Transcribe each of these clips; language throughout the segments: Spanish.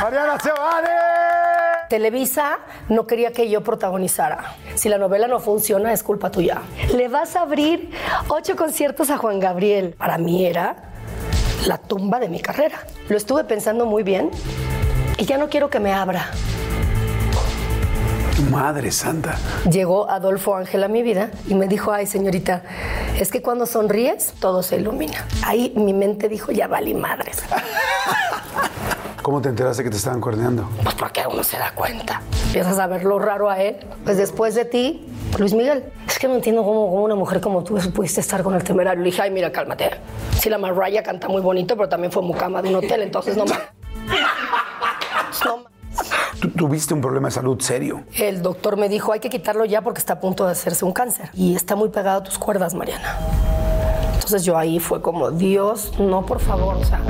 Mariana Sebane. Televisa no quería que yo protagonizara. Si la novela no funciona, es culpa tuya. Le vas a abrir ocho conciertos a Juan Gabriel. Para mí era la tumba de mi carrera. Lo estuve pensando muy bien y ya no quiero que me abra. Madre santa. Llegó Adolfo Ángel a mi vida y me dijo, ay señorita, es que cuando sonríes todo se ilumina. Ahí mi mente dijo, ya valí madres. ¿Cómo te enteraste que te estaban corneando? Pues porque uno se da cuenta. Empiezas a ver lo raro a él. Pues después de ti, Luis Miguel. Es que no entiendo cómo, cómo una mujer como tú pudiste estar con el temerario. Le dije, ay, mira, cálmate. Sí, la Mariah canta muy bonito, pero también fue mucama de un hotel, entonces no más. No Tú tuviste un problema de salud serio. El doctor me dijo, hay que quitarlo ya porque está a punto de hacerse un cáncer. Y está muy pegado a tus cuerdas, Mariana. Entonces yo ahí fue como, Dios, no, por favor, o sea...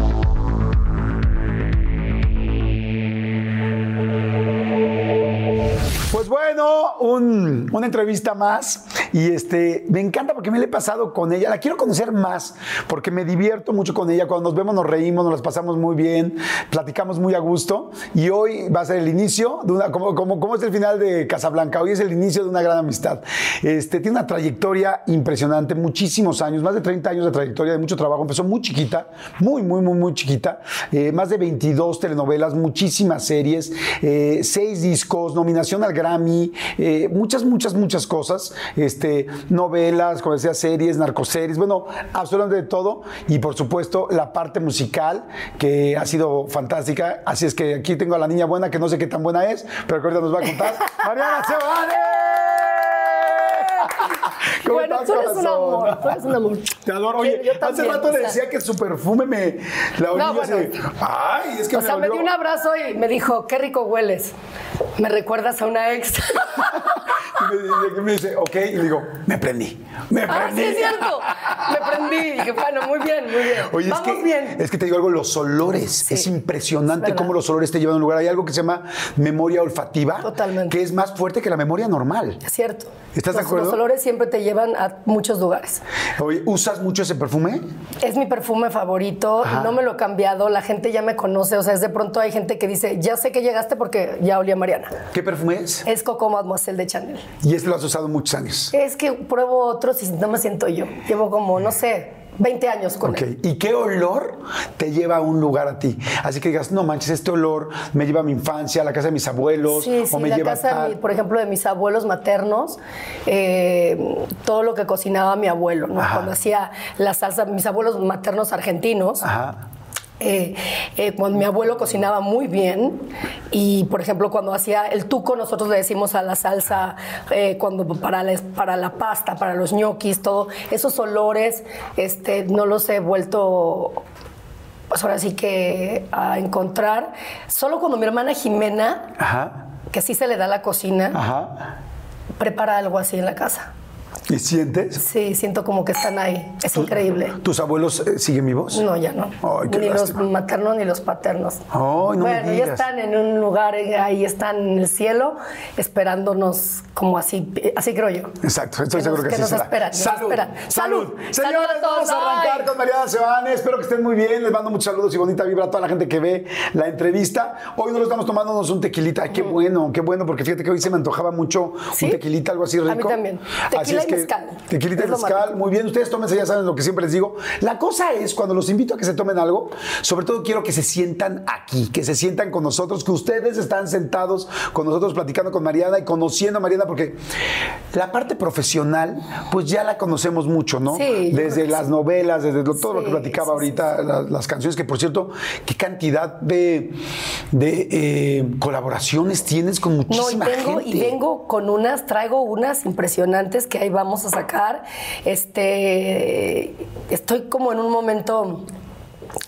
bueno, un- una entrevista más y este me encanta porque me la he pasado con ella. La quiero conocer más porque me divierto mucho con ella. Cuando nos vemos nos reímos, nos las pasamos muy bien, platicamos muy a gusto y hoy va a ser el inicio de una como como, como es el final de Casablanca. Hoy es el inicio de una gran amistad. Este tiene una trayectoria impresionante, muchísimos años, más de 30 años de trayectoria, de mucho trabajo. Empezó muy chiquita, muy muy muy muy chiquita, Eh, más de 22 telenovelas, muchísimas series, eh, seis discos, nominación al Grammy, eh, muchas, muchas, muchas cosas. Este, novelas, como decía, series, narcoseries, bueno, absolutamente de todo. Y por supuesto, la parte musical, que ha sido fantástica. Así es que aquí tengo a la niña buena, que no sé qué tan buena es, pero que ahorita nos va a contar. ¡Mariana Sebane! ¿Cómo Bueno, tú eres un amor, tú eres un amor. Te adoro. Oye, Yo hace rato o le decía que su perfume me la olía No, bueno. así. Ay, es que O sea, me dio un abrazo y me dijo, qué rico hueles. Me recuerdas a una ex. Y me, dice- me dice, ok, y le digo, me prendí, me ah, prendí. sí, es cierto. Me prendí. Y dije, bueno, muy bien, muy bien. Oye, es Vamos que, bien. es que te digo algo, los olores. Sí, es impresionante es cómo los olores te llevan a un lugar. Hay algo que se llama memoria olfativa. Totalmente. Que es más fuerte que la memoria normal. Es cierto. ¿Estás de acuerdo? Los olores siempre te llevan a muchos lugares. Oye, ¿usas mucho ese perfume? Es mi perfume favorito, Ajá. no me lo he cambiado, la gente ya me conoce, o sea, es de pronto hay gente que dice, ya sé que llegaste porque ya olía a Mariana. ¿Qué perfume es? Es Coco Mademoiselle de Chanel. Y este lo has usado muchos años. Es que pruebo otros y no me siento yo. Llevo como, no sé, 20 años con Ok, él. ¿y qué olor te lleva a un lugar a ti? Así que digas, no manches, este olor me lleva a mi infancia, a la casa de mis abuelos, Sí, sí, o me la lleva a casa, de tal. mi- por ejemplo, de mis abuelos maternos, eh, todo lo que cocinaba mi abuelo, ¿no? Ajá. Cuando hacía la salsa, mis abuelos maternos argentinos, Ajá. Eh, eh, cuando mi abuelo cocinaba muy bien y por ejemplo cuando hacía el tuco nosotros le decimos a la salsa eh, cuando para la, para la pasta para los ñoquis todo esos olores este no los he vuelto pues ahora sí que a encontrar solo cuando mi hermana Jimena Ajá. que sí se le da la cocina Ajá. prepara algo así en la casa ¿Y sientes? sí siento como que están ahí es increíble ¿Tus abuelos eh, siguen vivos? No, ya no. Ay, qué ni lástima. los maternos ni los paternos. Ay, no me bueno, ya están en un lugar, eh, ahí están en el cielo, esperándonos como así, eh, así creo yo. Exacto, estoy Que seguro nos- que, que sí nos esperan, nos salud, esperan. salud, Salud. Señores, Salud a todos. vamos a arrancar Ay. con Mariana Sebane. Espero que estén muy bien. Les mando muchos saludos y bonita vibra a toda la gente que ve la entrevista. Hoy no lo estamos tomándonos un tequilita. Ay, qué bueno, qué bueno, porque fíjate que hoy se me antojaba mucho ¿Sí? un tequilita, algo así A mí rico. también. Así es que mezcal. Tequilita y Es mezcal, muy bien. Ustedes tómense, ya saben lo que siempre les digo. La cosa es, cuando los invito a que se tomen algo, sobre todo quiero que se sientan aquí, que se sientan con nosotros, que ustedes están sentados con nosotros platicando con Mariana y conociendo a Mariana, porque la parte profesional, pues ya la conocemos mucho, ¿no? Sí, desde las novelas, desde lo- todo lo que platicaba sí, ahorita, la- las canciones, que por cierto, qué cantidad de, de eh, colaboraciones tienes con No, y muchísima vengo, gente. y vengo con unas, traigo unas impresionantes que ahí vamos a sacar. Este, estoy como en un momento,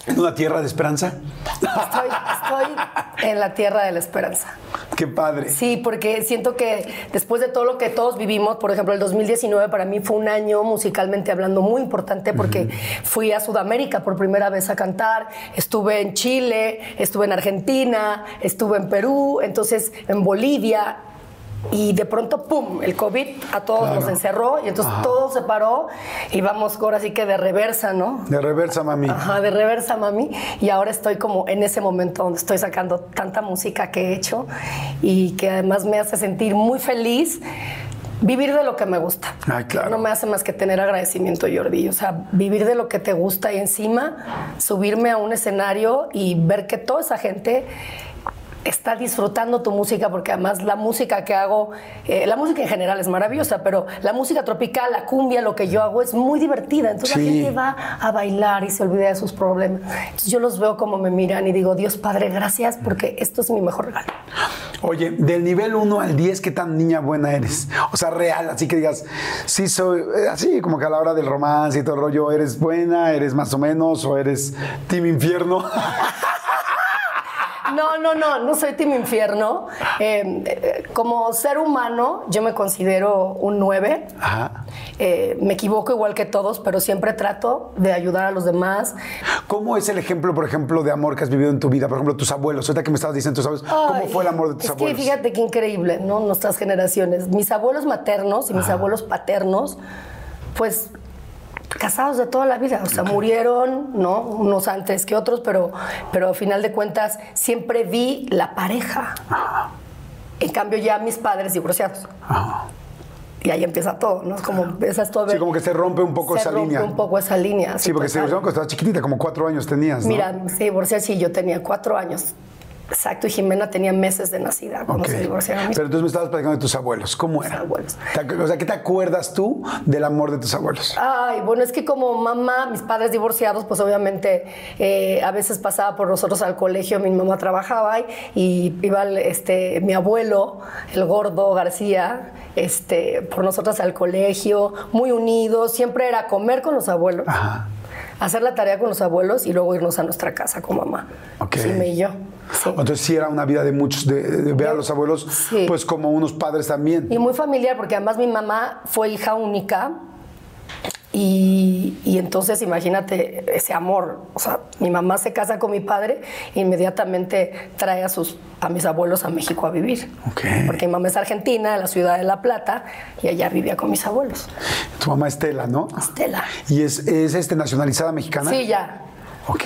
En una tierra de esperanza. estoy, estoy en la tierra de la esperanza. Qué padre. Sí, porque siento que después de todo lo que todos vivimos, por ejemplo, el 2019 para mí fue un año musicalmente hablando muy importante porque fui a Sudamérica por primera vez a cantar, estuve en Chile, estuve en Argentina, estuve en Perú, entonces en Bolivia. Y de pronto, ¡pum!, el COVID a todos Claro. nos encerró y entonces todo se paró y vamos ahora sí que de reversa, ¿no? De reversa, mami. Ajá, de reversa, mami. Y ahora estoy como en ese momento donde estoy sacando tanta música que he hecho y que además me hace sentir muy feliz. Vivir de lo que me gusta. Ay, claro. No me hace más que tener agradecimiento, Jordi. O sea, vivir de lo que te gusta y encima subirme a un escenario y ver que toda esa gente está disfrutando tu música, porque además la música que hago, eh, la música en general es maravillosa, pero la música tropical, la cumbia, lo que yo hago es muy divertida. Entonces Sí. la gente va a bailar y se olvida de sus problemas. Entonces yo los veo como me miran y digo, Dios Padre, gracias, porque esto es mi mejor regalo. Oye, del nivel 1 al 10, ¿qué tan niña buena eres? O sea, real, así que digas, sí soy, eh, así como que a la hora del romance y todo el rollo, ¿eres buena, eres más o menos, o eres team infierno? No, no, no, no soy Team Infierno. Eh, eh, como ser humano, yo me considero un 9. Ajá. Eh, me equivoco igual que todos, pero siempre trato de ayudar a los demás. ¿Cómo es el ejemplo, por ejemplo, de amor que has vivido en tu vida? Por ejemplo, tus abuelos. Ahorita que me estabas diciendo tus abuelos, ¿cómo fue el amor de tus es abuelos? que fíjate qué increíble, ¿no? Nuestras generaciones. Mis abuelos maternos y mis abuelos paternos, pues casados de toda la vida, o sea, murieron, ¿no? Unos antes que otros, pero, pero al final de cuentas siempre vi la pareja. En cambio ya mis padres divorciados. Y ahí empieza todo, ¿no? Es como empiezas todo a ver. Sí, como que se rompe un poco se esa rompe línea. un poco esa línea. Sí, porque se total. divorciaron cuando estabas chiquitita, como cuatro años tenías, ¿no? Mira, se divorció sí, yo tenía cuatro años. Exacto, y Jimena tenía meses de nacida cuando se divorciaron Pero entonces me estabas platicando de tus abuelos. ¿Cómo eran? abuelos. O sea, ¿qué te acuerdas tú del amor de tus abuelos? Ay, bueno, es que como mamá, mis padres divorciados, pues obviamente eh, a veces pasaba por nosotros al colegio, mi mamá trabajaba y, y iba este, mi abuelo, el gordo García, este, por nosotros al colegio, muy unidos, siempre era comer con los abuelos. Hacer la tarea con los abuelos y luego irnos a nuestra casa con mamá. Ok. Jime y yo. Sí. Entonces sí era una vida de muchos, de, de ver a los abuelos Sí. pues como unos padres también. Y muy familiar, porque además mi mamá fue hija única. Y, y entonces imagínate ese amor. O sea, mi mamá se casa con mi padre e inmediatamente trae a, sus, a mis abuelos a México a vivir. Ok. Porque mi mamá es argentina, de la ciudad de La Plata, y allá vivía con mis abuelos. Tu mamá Estela, ¿no? Estela. ¿Y es, es este, nacionalizada mexicana? Sí, ya. Ok.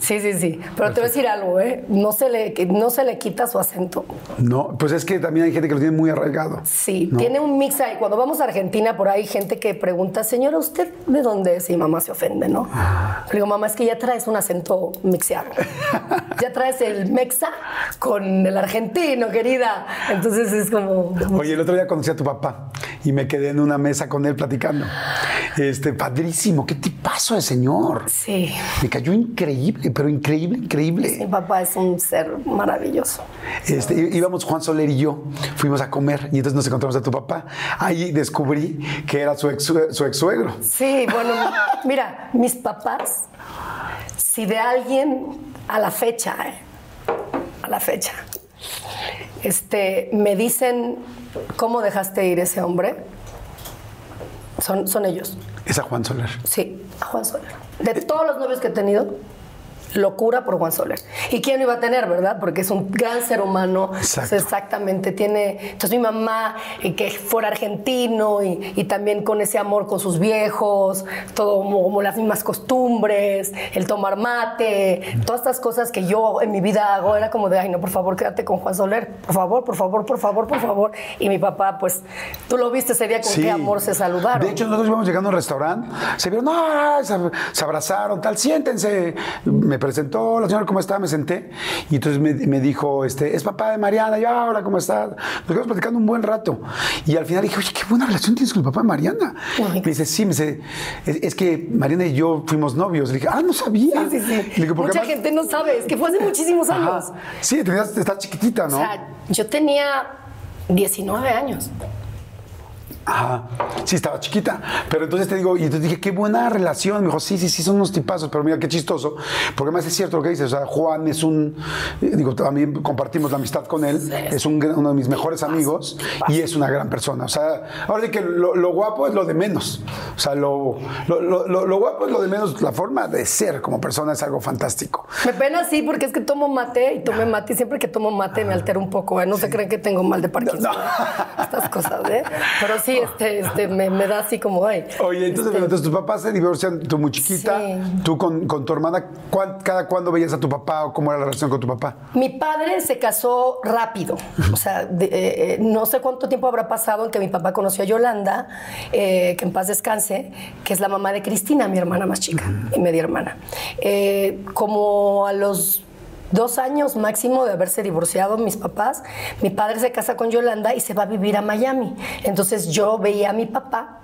Sí, sí, sí. Pero te voy a decir algo, ¿eh? No se le, no se le quita su acento. No, pues es que también hay gente que lo tiene muy arraigado. Sí, ¿no? tiene un mix ahí. Cuando vamos a Argentina, por ahí hay gente que pregunta, señora, ¿usted de dónde es? Y mamá se ofende, ¿no? Ah. Le digo, mamá, es que ya traes un acento mixeado. ya traes el mexa con el argentino, querida. Entonces es como... Oye, el otro día conocí a tu papá y me quedé en una mesa con él platicando. Este, padrísimo, qué tipazo de señor. Sí, Me cayó increíble, pero increíble, mi increíble. papá es un ser maravilloso. Este, íbamos Juan Soler y yo, fuimos a comer y entonces nos encontramos a tu papá. Ahí descubrí que era su ex, su ex suegro. Sí, bueno, mira, mis papás, si de alguien a la fecha, eh, a la fecha, este, me dicen cómo dejaste ir ese hombre, son, son ellos. Es a Juan Soler. Sí, a Juan Soler. De todos los novios que he tenido, locura por Juan Soler. ¿Y quién lo iba a tener, verdad? Porque es un gran ser humano. Exacto. Exactamente. Tiene. Entonces, mi mamá, eh, que fuera argentino y, y también con ese amor con sus viejos, todo como, como las mismas costumbres, el tomar mate, todas estas cosas que yo en mi vida hago, era como de, ay, no, por favor, quédate con Juan Soler. Por favor, por favor, por favor, por favor. Y mi papá, pues, tú lo viste ese día con Sí. qué amor se saludaron. De hecho, nosotros íbamos llegando a un restaurante, se vieron, no, se, se abrazaron, tal, siéntense. Me presentó la señora, ¿cómo está? Me senté. Y entonces me, me dijo, este, es papá de Mariana. Yo, "Ah, hola, ¿cómo estás? Nos quedamos platicando un buen rato. Y al final dije, oye, qué buena relación tienes con el papá de Mariana. Ay. Me dice, sí, me dice, es, es que Mariana y yo fuimos novios. Le dije, ah, no sabía. Sí, sí, sí. Le porque Mucha además- gente no sabe, es que fue hace muchísimos Ajá. años. Sí, tenías, estás chiquitita, ¿no? O sea, yo tenía 19 años. Ajá. Sí, estaba chiquita. Pero entonces te digo, y entonces dije, qué buena relación. Me dijo, sí, sí, sí, son unos tipazos, pero mira qué chistoso. Porque además es cierto lo que dices. O sea, Juan es un. Digo, también compartimos la amistad con él. Es un, uno de mis mejores amigos y es una gran persona. O sea, ahora sí que lo, lo guapo es lo de menos. O sea, lo, lo, lo- guapo es lo de menos. La forma de ser como persona es algo fantástico. Me pena sí, porque es que tomo mate y tomé mate y siempre que tomo mate me altero un poco. ¿eh? No se creen que tengo mal de Parkinson. ¿eh? Estas cosas, ¿eh? Pero sí, este, este, me, me da así como, ay. Oye, entonces, este, entonces tus papás se divorcian, tú muy chiquita, Sí. tú con, con tu hermana, ¿cuán- ¿cada cuándo veías a tu papá o cómo era la relación con tu papá? Mi padre se casó rápido, o sea, de- eh, eh, no sé cuánto tiempo habrá pasado en que mi papá conoció a Yolanda, eh, que en paz descanse, que es la mamá de Cristina, mi hermana más chica, mi media hermana. Eh, como a los dos años máximo de haberse divorciado mis papás, mi padre se casa con Yolanda y se va a vivir a Miami. Entonces yo veía a mi papá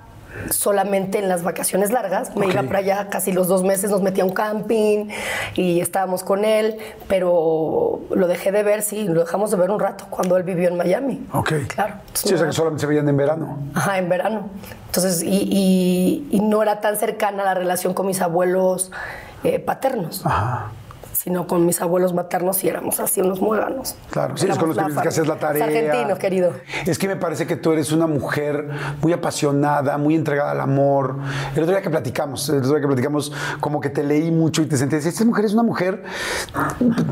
solamente en las vacaciones largas. Me iba para allá casi los dos meses, nos metía a un camping y estábamos con él, pero lo dejé de ver, sí, lo dejamos de ver un rato cuando él vivió en Miami. Ok. Claro. Sí, o sea que solamente se veían en verano. Ajá, en verano. Entonces, y, y- y no era tan cercana la relación con mis abuelos eh, paternos, Ajá. Sino con mis abuelos maternos y éramos así unos muéganos. Claro, sí, es con los que tienes que hacer la tarea. Es argentino, querido. Es que me parece que tú eres una mujer muy apasionada, muy entregada al amor. El otro día que platicamos, el otro día que platicamos, como que te leí mucho y te sentí, esta mujer es una mujer,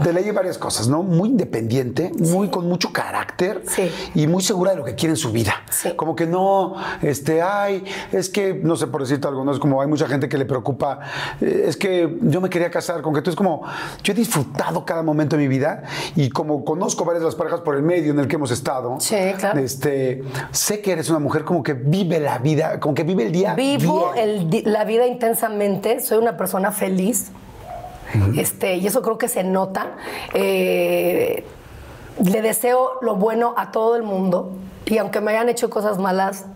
te leí varias cosas, ¿no? Muy independiente, muy con mucho carácter Sí. y muy segura de lo que quiere en su vida. Sí. Como que no, este, ay, es que, no sé por decirte algo, no es como hay mucha gente que le preocupa, eh, es que yo me quería casar, con que tú es como, yo he disfrutado cada momento de mi vida y como conozco varias de las parejas por el medio en el que hemos estado, Sí, claro. este, sé que eres una mujer como que vive la vida, como que vive el día. Vivo bien. el la vida intensamente, soy una persona feliz. Este, y eso creo que se nota. Eh, le deseo lo bueno a todo el mundo. Y aunque me hayan hecho cosas malas,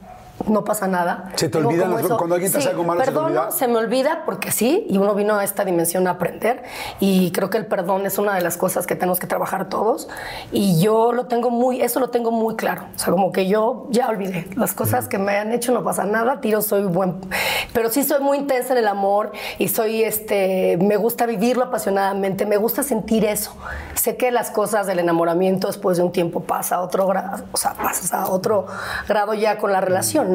no pasa nada. Se te como las- cuando alguien te hace algo malo, se te perdono, olvida. se me olvida porque sí, y uno vino a esta dimensión a aprender. Y creo que el perdón es una de las cosas que tenemos que trabajar todos. Y yo lo tengo muy, eso lo tengo muy claro. O sea, como que yo ya olvidé las cosas que me han hecho, no pasa nada, tiro, soy buen. Pero sí soy muy intensa en el amor y soy, este, me gusta vivirlo apasionadamente, me gusta sentir eso. Sé que las cosas del enamoramiento después de un tiempo pasa a otro grado, o sea, pasas a otro grado ya con la relación,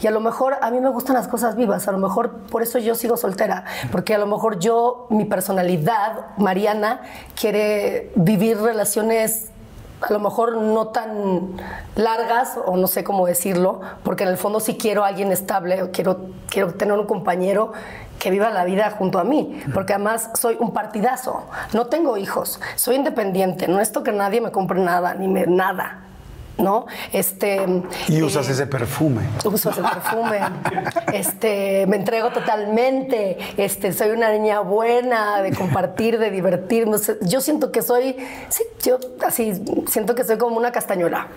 Y a lo mejor a mí me gustan las cosas vivas, a lo mejor por eso yo sigo soltera, porque a lo mejor yo, mi personalidad, Mariana, quiere vivir relaciones a lo mejor no tan largas o no sé cómo decirlo, porque en el fondo sí quiero alguien estable, o quiero, quiero tener un compañero que viva la vida junto a mí, porque además soy un partidazo, no tengo hijos, soy independiente, no esto que nadie me compre nada, ni me nada, ¿no? Este, Y usas eh, ese perfume. uso ese perfume, este, me entrego totalmente, este, soy una niña buena de compartir, de divertirme. Yo siento que soy, sí, yo así siento que soy como una castañuela.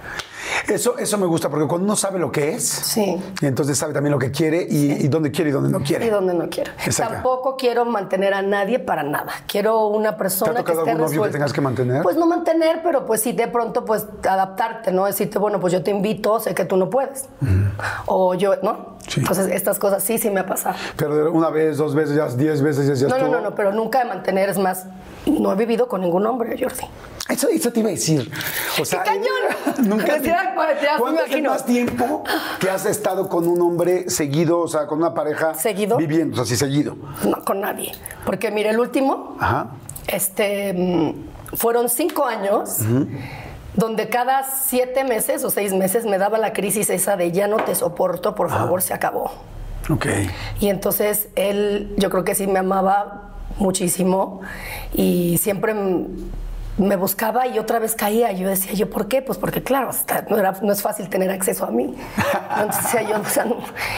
Eso, eso me gusta porque cuando uno sabe lo que es, Sí. entonces sabe también lo que quiere y, y dónde quiere y dónde no quiere. Y donde no quiero. Exacto. Tampoco quiero mantener a nadie para nada. Quiero una persona ¿Te ha que esté algún novio que tengas que mantener? Pues no mantener, pero pues sí de pronto pues adaptarte, ¿no? Decirte, bueno, pues yo te invito, sé que tú no puedes. O yo, ¿no? Sí. Entonces estas cosas sí, sí me ha pasado. Pero una vez, dos veces, ya diez veces, ya, ya No, no, estuvo. no, no, pero nunca de mantener, es más, no he vivido con ningún hombre, Jordi. Eso, eso te iba a decir. O sea, cañón! Nunca. Me ¿Cuánto es más tiempo que has estado con un hombre seguido, o sea, con una pareja ¿Seguido? viviendo, o sea, sí, seguido? No, con nadie. Porque mire, el último, Ajá. este, mm, fueron cinco años donde cada siete meses o seis meses me daba la crisis esa de ya no te soporto, por favor, se acabó. Ok. Y entonces él, yo creo que sí me amaba muchísimo y siempre me buscaba y otra vez caía. Yo decía, ¿yo por qué? Pues porque, claro, está- no, era- no es fácil tener acceso a mí. Entonces yo, o sea, no.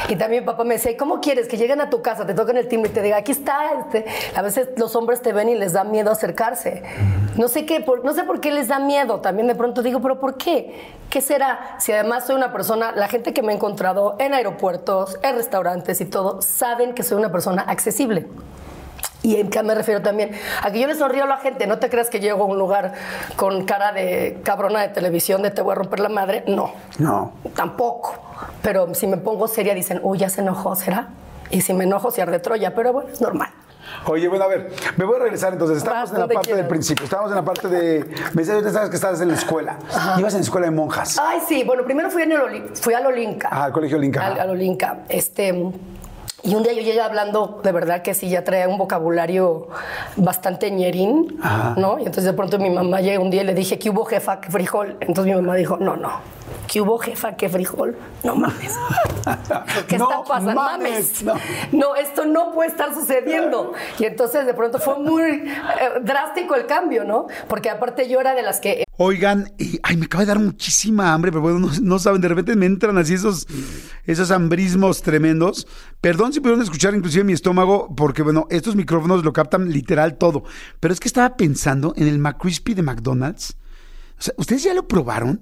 Y también mi papá me decía, "¿Y ¿cómo quieres que lleguen a tu casa, te toquen el timbre y te diga, aquí está? Este? A veces los hombres te ven y les da miedo acercarse. No sé qué, por- no sé por qué les da miedo. También de pronto digo, ¿pero por qué? ¿Qué será? Si además soy una persona, la gente que me ha encontrado en aeropuertos, en restaurantes y todo, saben que soy una persona accesible. ¿Y en qué me refiero también? A que yo le sonrío a la gente. No te creas que llego a un lugar con cara de cabrona de televisión de te voy a romper la madre. No, No. tampoco. Pero si me pongo seria, dicen, uy, ya se enojó, ¿será? Y si me enojo, se arde Troya. Pero bueno, es normal. Oye, bueno, a ver, me voy a regresar entonces. Estábamos Vas en la parte del principio. Estábamos en la parte de. Me decías, sabes que estabas en la escuela. Ibas en la escuela de monjas. Ay, sí. Bueno, primero fui, en el Oli- fui al Olinka. Ah, al colegio Olinka. Al, al Olinka. Este. Y un día yo llegué hablando, de verdad que sí, ya traía un vocabulario bastante ñerín, Ajá. ¿no? Y entonces de pronto mi mamá llegó un día y le dije, ¿qué hubo jefa? ¿Qué frijol? Entonces mi mamá dijo, no, no. ¿Qué hubo jefa? ¿Qué frijol? No mames. ¿Qué No está pasando? mames, Mames. no. No. esto no puede estar sucediendo. Y entonces de pronto fue muy eh, drástico el cambio, ¿no? Porque aparte yo era de las que Oigan, y, ay, me acaba de dar muchísima hambre, pero bueno, no, no saben, de repente me entran así esos, esos hambrismos tremendos. Perdón si pudieron escuchar inclusive mi estómago, porque bueno, estos micrófonos lo captan literal todo. Pero es que estaba pensando en el McCrispy de McDonald's. O sea, ¿ustedes ya lo probaron?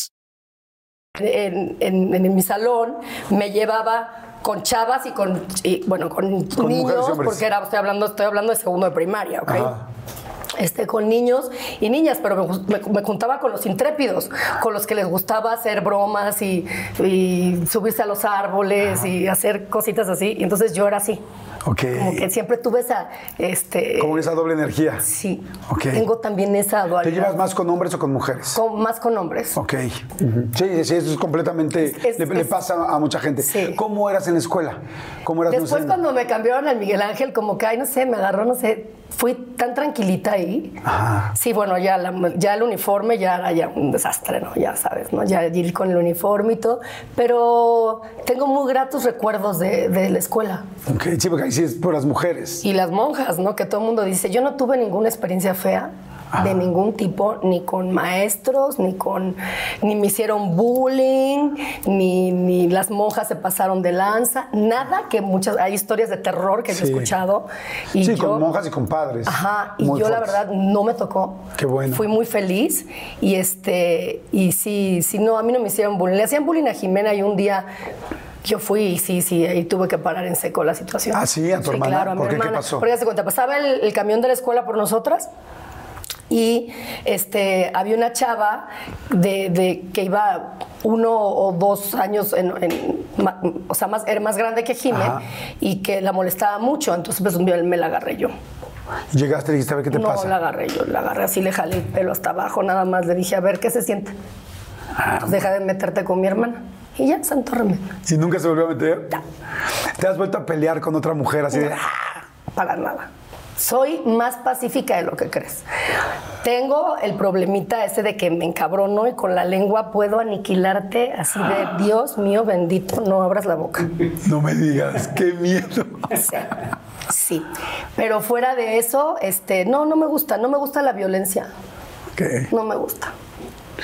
En, en- en mi salón me llevaba con chavas y con, y, bueno, con, niños, porque era, estoy, hablando, estoy hablando de segundo de primaria, ¿ok? Ajá. Este, con niños y niñas, pero me, me- me juntaba con los intrépidos, con los que les gustaba hacer bromas y, y subirse a los árboles y hacer cositas así. Y entonces yo era así. Ok. Como que siempre tuve esa, este, Como esa doble energía. sí, Ok. tengo también esa ¿Te dualidad. llevas más con hombres o con mujeres? Con- más con hombres. Ok. Sí, sí, eso es completamente. Es- le, le es- pasa a mucha gente. Sí. ¿Cómo eras en la escuela? ¿Cómo eras Después sé, cuando me cambiaron al Miguel Ángel, como que, ay, no sé, me agarró, no sé, fui tan tranquilita ahí. Ajá. Sí, bueno, ya, la- ya el uniforme ya era ya un desastre, ¿no? Ya sabes, ¿no? Ya ir con el uniforme y todo. Pero tengo muy gratos recuerdos de, de la escuela. Ok, sí, porque ahí sí es por las mujeres. Y las monjas, ¿no? Que todo el mundo dice, yo no tuve ninguna experiencia fea de ningún tipo, ni con maestros, ni con, ni me hicieron bullying, ni, ni las monjas se pasaron de lanza, nada que muchas, hay historias de terror que yo he Sí. escuchado. Y sí, yo, con monjas y con padres. Ajá, y yo la verdad no me tocó. Qué bueno. Fui muy feliz y este y sí, sí no, a mí no me hicieron bullying. Le hacían bullying a Jimena y un día yo fui y sí, sí, ahí tuve que parar en seco la situación. Ah, sí, a tu hermana. claro, a mi ¿Por qué? ¿Qué hermana. pasó? Porque se cuenta, pasaba el, el camión de la escuela por nosotras y este había una chava de, de- que iba uno o dos años en, o sea más era más grande que Ajá. y que la molestaba mucho entonces pues un día me la agarré yo Llegaste y dijiste, a ver qué te no pasa. la agarré yo, la agarré así, le jalé el pelo hasta abajo, nada más le dije, a ver qué se siente. Ah, Entonces, deja de meterte con mi hermana. Y ya, santo remedio. ¿Y nunca se volvió a meter? ¿Te has vuelto a pelear con otra mujer así de... Para nada. Soy más pacífica de lo que crees. Tengo el problemita ese de que me encabrono y con la lengua puedo aniquilarte así de Dios mío bendito, no abras la boca. No me digas, qué miedo. Sí, sí. Pero fuera de eso, este, no, no me gusta, no me gusta la violencia. ¿Qué? No me gusta.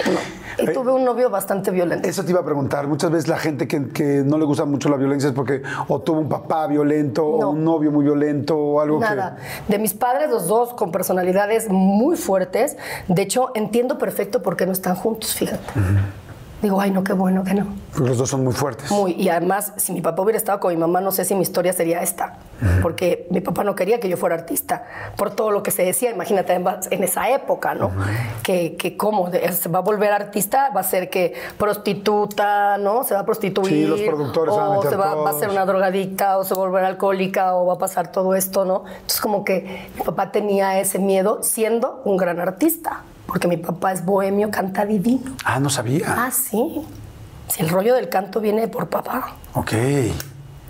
No. Y tuve un novio bastante violento. Eso te iba a preguntar. Muchas veces la gente que, que no le gusta mucho la violencia es porque o tuvo un papá violento No. o un novio muy violento o algo Nada. De mis padres, los dos con personalidades muy fuertes. De hecho, entiendo perfecto por qué no están juntos, fíjate. Digo, ay, no, qué bueno que no. los dos son muy fuertes. Muy, y además, si mi papá hubiera estado con mi mamá, no sé si mi historia sería esta. Porque mi papá no quería que yo fuera artista, por todo lo que se decía. Imagínate, en esa época, ¿no? Que, que cómo se va a volver artista, va a ser que prostituta, ¿no? Se va a prostituir. Sí, los productores se van a o meter se va, va a ser una drogadicta, o se va a volver alcohólica, o va a pasar todo esto, ¿no? Entonces, como que mi papá tenía ese miedo siendo un gran artista. Porque mi papá es bohemio, canta divino. Ah, no sabía. Ah, sí. Si el rollo del canto viene por papá. Ok.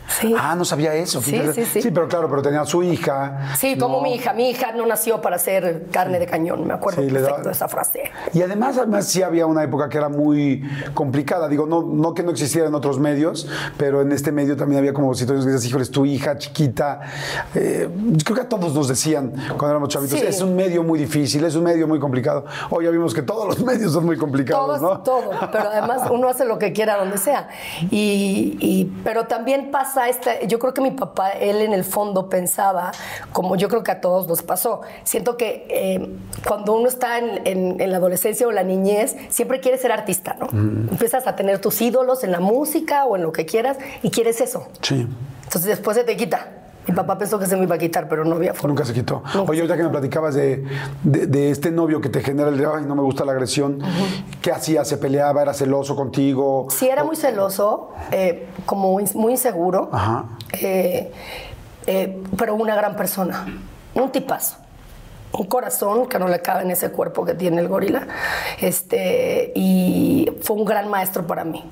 Sí. Ah, no sabía eso. Sí, sí, sí. Sí, pero claro, pero tenía su hija. Sí, como mi hija. Mi hija no nació para ser carne de cañón. Me acuerdo Sí, le perfecto de esa frase. Y además, además sí había una época que era muy complicada. Digo, no, no que no existiera en otros medios, pero en este medio también había como situaciones que dices, híjoles, tu hija chiquita. Eh, creo que a todos nos decían cuando éramos chavitos, es un medio muy difícil, es un medio muy complicado. Hoy ya vimos que todos los medios son muy complicados, Todos, ¿no? todo, pero además uno hace lo que quiera donde sea. Y, y- pero también pasa esta, yo creo que mi papá, él en el fondo pensaba, como yo creo que a todos nos pasó, siento que eh, cuando uno está en, en- en la adolescencia o la niñez, siempre quieres ser artista, ¿no? Empiezas a tener tus ídolos en la música o en lo que quieras y quieres eso. Sí. Entonces después se te quita. Mi papá pensó que se me iba a quitar, pero no había forma. Nunca se quitó. Nunca Oye, ahorita que me platicabas de, de- de este novio que te genera el de, ay, no me gusta la agresión, ¿qué hacía? ¿Se peleaba? ¿Era celoso contigo? Sí, era muy celoso, eh, como muy inseguro, Ajá. eh, eh, pero una gran persona, un tipazo. Un corazón que no le cabe en ese cuerpo que tiene el gorila. Este, y fue un gran maestro para mí.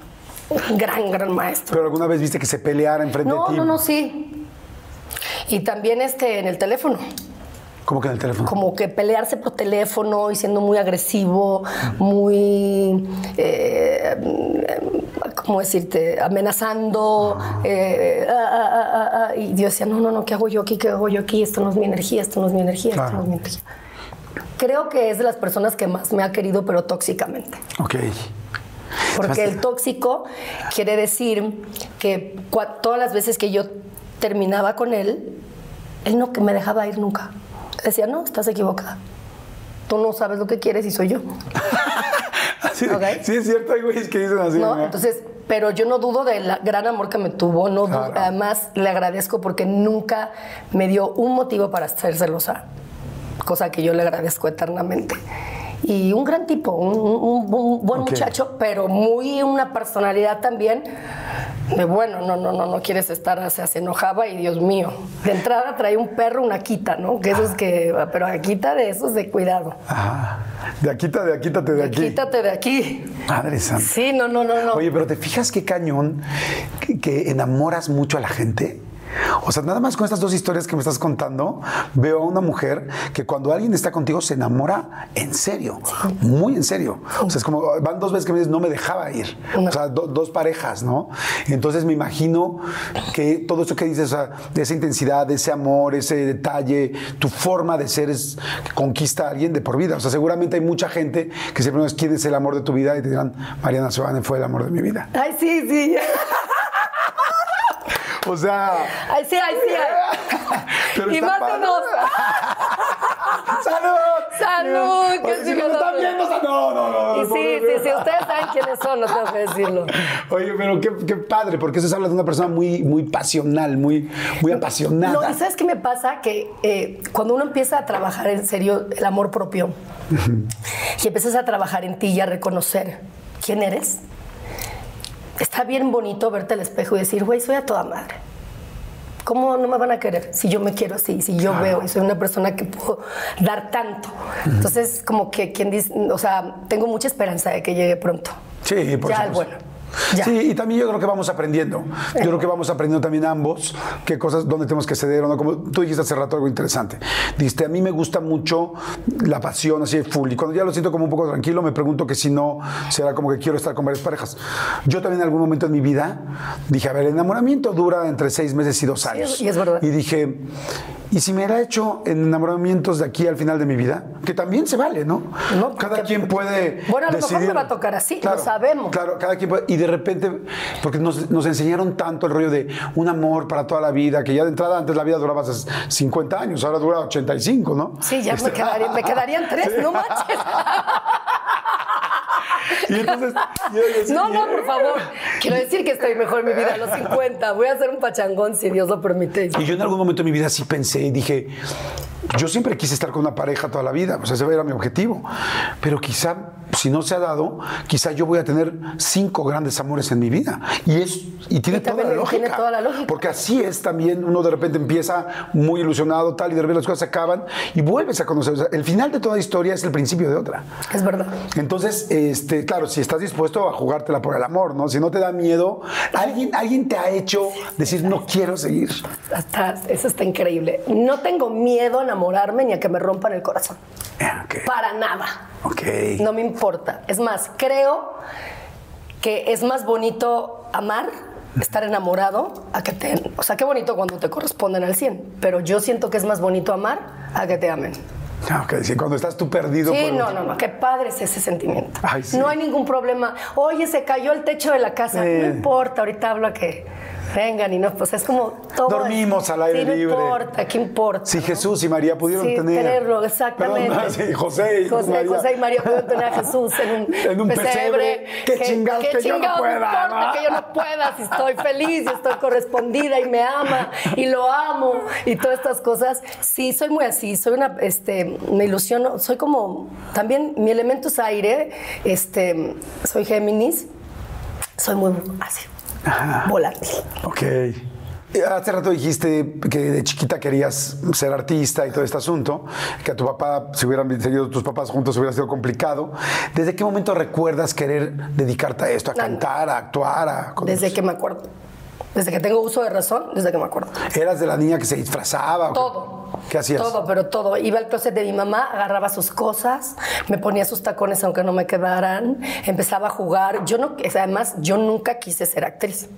Un gran, gran maestro. ¿Pero alguna vez viste que se peleara enfrente No, de ti? no, no, sí. Y también este, en el teléfono. ¿Cómo que en el teléfono? como que pelearse por teléfono y siendo muy agresivo, muy, eh, ¿cómo decirte? Amenazando. eh, ah, ah, ah, ah, ah. y yo decía, no, no, no, ¿qué hago yo aquí? ¿Qué hago yo aquí? Esto no es mi energía, esto no es mi energía, esto Claro. no es mi energía. Creo que es de las personas que más me ha querido, pero tóxicamente. Ok. Porque el tóxico quiere decir que todas las veces que yo terminaba con él, él no me dejaba ir nunca. Decía, no, estás equivocada. Tú no sabes lo que quieres y soy yo. Sí, Ok. sí, es cierto, hay güeyes que dicen así. ¿no? ¿no? Entonces, pero yo no dudo del gran amor que me tuvo. No dudo- Claro. además, le agradezco porque nunca me dio un motivo para ser celosa. Cosa que yo le agradezco eternamente. Y un gran tipo, un, un- un buen muchacho, pero muy una personalidad también de bueno, no, no, no, no quieres estar, o sea, se enojaba y Dios mío. De entrada trae un perro, una quita, ¿no? Que esos que, pero quita de esos de cuidado. Ajá. De aquí, de aquí, quítate de aquí. Quítate de aquí. Madre santa. Sí, no, no, no, no. Oye, pero ¿te fijas qué cañón que, que enamoras mucho a la gente? O sea, nada más con estas dos historias que me estás contando, veo a una mujer que cuando alguien está contigo se enamora en serio, muy en serio. O sea, es como, van dos veces que me dices, no me dejaba ir. O sea, do- dos parejas, ¿no? Entonces me imagino que todo esto que dices, o sea, de esa intensidad, de ese amor, ese detalle, tu forma de ser es que conquista a alguien de por vida. O sea, seguramente hay mucha gente que siempre nos quiere ser el amor de tu vida y te dirán, Mariana Sebane fue el amor de mi vida. Ay, sí, sí. O sea, Ay, sí, ay, sí. ay. Pero y dos. ¡Salud! ¡Salud! Oye, si nos están viendo, no, no, no. Y sí, sí, sí, ustedes saben quiénes son, no tengo que decirlo. Oye, pero qué, qué padre, porque eso se habla de una persona muy, muy pasional, muy, muy apasionada. No, y ¿sabes qué me pasa? Que eh, cuando uno empieza a trabajar en serio el amor propio y empiezas a trabajar en ti y a reconocer quién eres, está bien bonito verte al espejo y decir, güey, soy a toda madre. ¿Cómo no me van a querer si yo me quiero así, si yo veo y soy una persona que puedo dar tanto? Entonces, como que quien dice, o sea, tengo mucha esperanza de que llegue pronto. Sí, por Ya supuesto. bueno. Ya. Sí, y también yo creo que vamos aprendiendo. Yo creo que vamos aprendiendo también ambos qué cosas, dónde tenemos que ceder o no. Como tú dijiste hace rato algo interesante. Dijiste, a mí me gusta mucho la pasión así de full. Y cuando ya lo siento como un poco tranquilo, me pregunto que si no, será como que quiero estar con varias parejas. Yo también en algún momento en mi vida dije, a ver, el enamoramiento dura entre seis meses y dos años. y es verdad. Y dije, ¿y si me hubiera hecho en enamoramientos de aquí al final de mi vida? Que también se vale, ¿no? No, Cada quien puede. Bueno, a lo mejor decidir. me va a tocar así, lo sabemos. Claro, cada quien puede. Y de repente, porque nos, nos enseñaron tanto el rollo de un amor para toda la vida, que ya de entrada antes la vida duraba 50 años, ahora dura 85, ¿no? Sí, ya Este- me, quedaría- me quedarían tres, no manches. Y entonces, yo decía, No, no, por favor. Quiero decir que estoy mejor en mi vida a los 50. Voy a hacer un pachangón si Dios lo permite. Y yo en algún momento de mi vida sí pensé y dije, yo siempre quise estar con una pareja toda la vida, o sea, ese era mi objetivo. Pero quizá, si no se ha dado, quizá yo voy a tener cinco grandes amores en mi vida. Y, es, y tiene, Y toda la lógica. tiene toda la lógica. Porque así es también, uno de repente empieza muy ilusionado, tal, y de repente las cosas se acaban y vuelves a conocer. O sea, el final de toda historia es el principio de otra. Es verdad. Entonces, este, claro, si estás dispuesto a jugártela por el amor, ¿no? Si no te da miedo, alguien, alguien te ha hecho decir, no quiero seguir. Hasta, eso está increíble. No tengo miedo a enamorarme ni a que me rompan el corazón. Ok. Para nada. Ok. No me importa. Es más, creo que es más bonito amar, estar enamorado, a que te... O sea, qué bonito cuando te corresponden al 100, pero yo siento que es más bonito amar a que te amen. Ah, Ok, sí, cuando estás tú perdido. Sí, no, no, no, qué padre es ese sentimiento. Ay, sí. No hay ningún problema. Oye, se cayó el techo de la casa. No importa, ahorita hablo a que vengan y no, pues es como todo. Dormimos al aire sí, no libre. importa, ¿qué importa? Si no? Jesús y María pudieron Sí, tener. tenerlo, exactamente. Perdón, sí, José y José, María. José y María pudieron tener a Jesús en un, En un pesebre. Qué chingados que yo no pueda, importa ¿no? que yo no pueda, si estoy feliz, si estoy correspondida y me ama y lo amo y todas estas cosas. Sí, soy muy así, soy una, este, me ilusiono, soy como, también mi elemento es aire, este, soy Géminis, soy muy así, volátil. Ok. Y Hace rato dijiste que de chiquita querías ser artista y todo este asunto, que a tu papá, si hubieran seguido tus papás juntos, hubiera sido complicado. ¿Desde qué momento recuerdas querer dedicarte a esto, a No, cantar, a actuar? A... Desde que me acuerdo. Desde que tengo uso de razón, desde que me acuerdo. ¿Eras de la niña que se disfrazaba? Todo. ¿Qué hacías? Todo, pero todo. Iba al closet de mi mamá, agarraba sus cosas, me ponía sus tacones aunque no me quedaran, empezaba a jugar. Yo no, además, yo nunca quise ser actriz.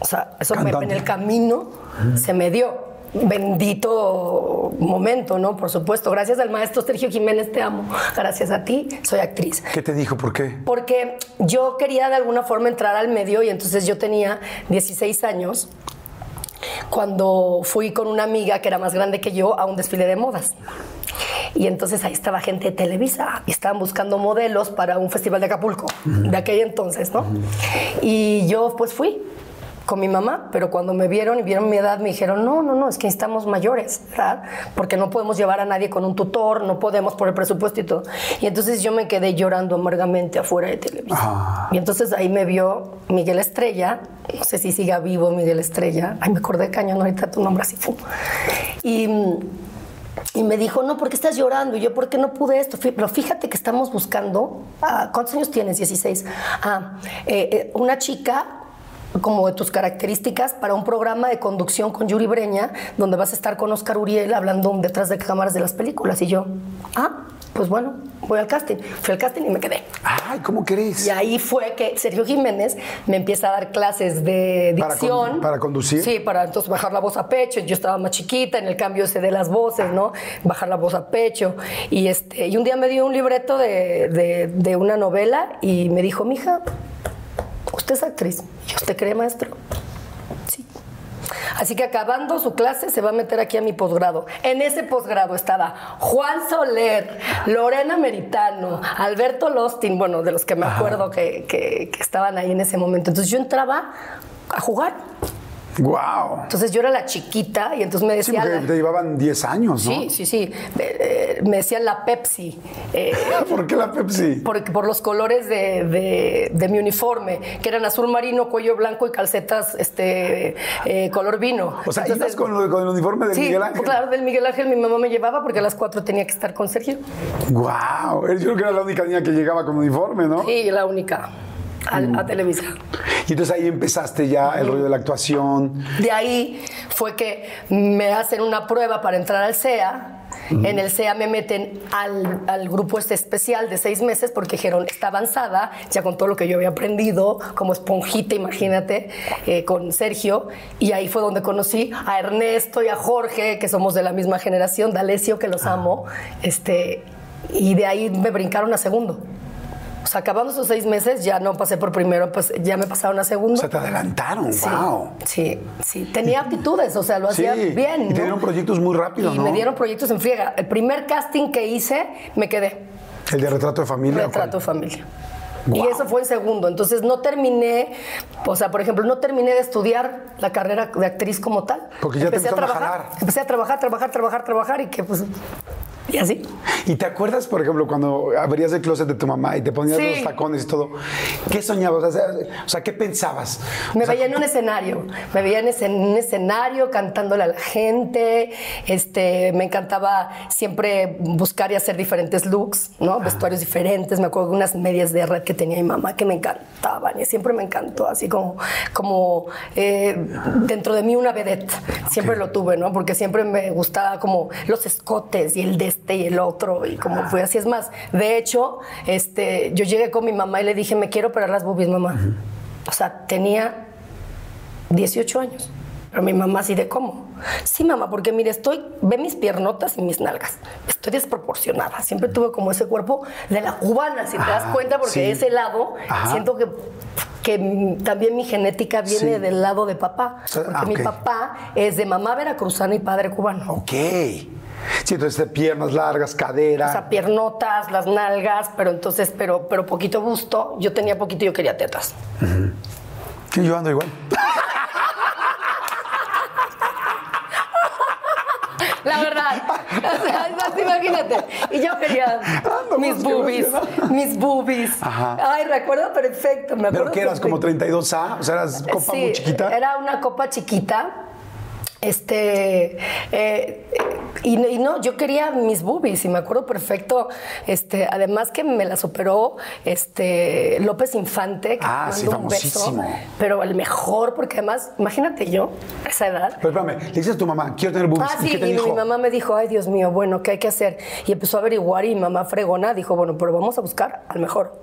O sea, eso me- en el camino se me dio. Bendito momento, ¿no? Por supuesto. Gracias al maestro Sergio Jiménez, te amo. Gracias a ti, soy actriz. ¿Qué te dijo? ¿Por qué? Porque yo quería de alguna forma entrar al medio y entonces yo tenía 16 años cuando fui con una amiga que era más grande que yo a un desfile de modas. Y entonces ahí estaba gente de Televisa y estaban buscando modelos para un festival de Acapulco, de aquel entonces, ¿no? Y yo pues fui con mi mamá, pero cuando me vieron y vieron mi edad me dijeron, no, no, no, es que estamos mayores, ¿verdad? Porque no podemos llevar a nadie con un tutor, no podemos por el presupuesto y todo. Y entonces yo me quedé llorando amargamente afuera de Televisa. Ah. Y entonces ahí me vio Miguel Estrella, no sé si siga vivo Miguel Estrella, ay, me acordé cañón ahorita tu nombre así fue. Y, y me dijo, no, ¿por qué estás llorando? Y yo, ¿por qué no pude esto? Pero fíjate que estamos buscando, ah, ¿cuántos años tienes? 16. Ah, eh, eh, una chica como de tus características para un programa de conducción con Yuri Breña, donde vas a estar con Oscar Uriel hablando detrás de cámaras de las películas. Y yo, ah, pues bueno, voy al casting. Fui al casting y me quedé. Ay, ¿cómo crees? Y ahí fue que Sergio Jiménez me empieza a dar clases de Para con- dicción. para conducir. Sí, para entonces bajar la voz a pecho. Yo estaba más chiquita, en el cambio ese de las voces, ¿no? Bajar la voz a pecho. Y, este, y un día me dio un libreto de, de- de una novela y me dijo, mija, usted es actriz. ¿Y usted cree, maestro? Sí. Así que acabando su clase se va a meter aquí a mi posgrado. En ese posgrado estaba Juan Soler, Lorena Meritano, Alberto Lostin, bueno, de los que me acuerdo que, que- que estaban ahí en ese momento. Entonces yo entraba a jugar. ¡Wow! Entonces yo era la chiquita y entonces me Sí, decía... porque te llevaban 10 años, ¿no? Sí, sí, sí. Eh, eh, me decían la Pepsi. eh, ¿Por qué la Pepsi? por, por los colores de, de- de mi uniforme, que eran azul marino, cuello blanco y calcetas este, eh, color vino. O sea, Entonces, ibas con, lo- con el uniforme de sí, Miguel Ángel. claro, del Miguel Ángel mi mamá me llevaba porque a las cuatro tenía que estar con Sergio. ¡Wow! Yo creo que era la única niña que llegaba con uniforme, ¿no? Sí, la única. Al- a Televisa. Y entonces ahí empezaste ya el rollo de la actuación. De ahí fue que me hacen una prueba para entrar al CEA. En el CEA me meten al, al grupo este especial de seis meses porque dijeron, está avanzada, ya con todo lo que yo había aprendido, como esponjita, imagínate, eh, con Sergio. Y ahí fue donde conocí a Ernesto y a Jorge, que somos de la misma generación, D'Alessio, que los amo. Este, y de ahí me brincaron a segundo. O sea, acabando esos seis meses, ya no pasé por primero, pues ya me pasaron a segundo. O sea, te adelantaron, Sí, wow. sí, sí. Tenía aptitudes, o sea, lo hacía Sí, bien. y te ¿no? dieron proyectos muy rápido, Y ¿no? me dieron proyectos en friega. El primer casting que hice, me quedé. El de retrato de familia. ¿o Retrato de familia. Wow. Y eso fue en segundo. Entonces no terminé, o sea, por ejemplo, no terminé de estudiar la carrera de actriz como tal. Porque ya te empecé a empezaron a trabajar. Empecé a trabajar, trabajar, trabajar, trabajar y que pues. Y así. ¿Y te acuerdas, por ejemplo, cuando abrías el closet de tu mamá y te ponías Sí. los tacones y todo? ¿Qué soñabas? O sea, o sea, ¿qué pensabas? Me sea, veía en un escenario, me veía en, ese- en un escenario cantándole a la gente, este, me encantaba siempre buscar y hacer diferentes looks, ¿no? Vestuarios diferentes, me acuerdo de unas medias de red que tenía mi mamá que me encantaban y siempre me encantó, así como, como eh, dentro de mí una vedette, siempre lo tuve, ¿no? Porque siempre me gustaba como los escotes y el de este y el otro y como fue así, es más, de hecho, este, yo llegué con mi mamá y le dije, me quiero operar las boobies, mamá. O sea, tenía 18 años. Pero mi mamá así de cómo. Sí, mamá, porque mire, estoy, ve mis piernotas y mis nalgas. Estoy desproporcionada. Siempre tuve como ese cuerpo de la cubana, si te das Ajá, cuenta, porque sí. ese lado, Ajá. siento que, que también mi genética viene Sí. del lado de papá. sea, Porque ah, mi papá es de mamá veracruzana y padre cubano. Ok. Sí, entonces de piernas largas, cadera. O sea, piernotas, las nalgas, pero entonces, pero, pero poquito busto. Yo tenía poquito y yo quería tetas. Sí, yo ando igual. La verdad. O sea, imagínate. Y yo quería Ando mis boobies, mis boobies. Ajá. Ay, recuerdo perfecto. Me acuerdo ¿Pero qué eras? ¿Como perfecto. 32A? O sea, eras copa Sí, muy chiquita. Era una copa chiquita. Este, eh, y, y no, yo quería mis boobies y me acuerdo perfecto, este, además que me las operó este, López Infante, que Ah, sí, mando un beso, famosísimo. pero el mejor, porque además, imagínate yo, a esa edad, Pero espérame, le dices a tu mamá, quiero tener boobies. Ah, ¿Y sí, qué te y dijo? mi mamá me dijo, ay, Dios mío, bueno, ¿qué hay que hacer? Y empezó a averiguar y mi mamá fregona dijo, bueno, pero vamos a buscar al mejor.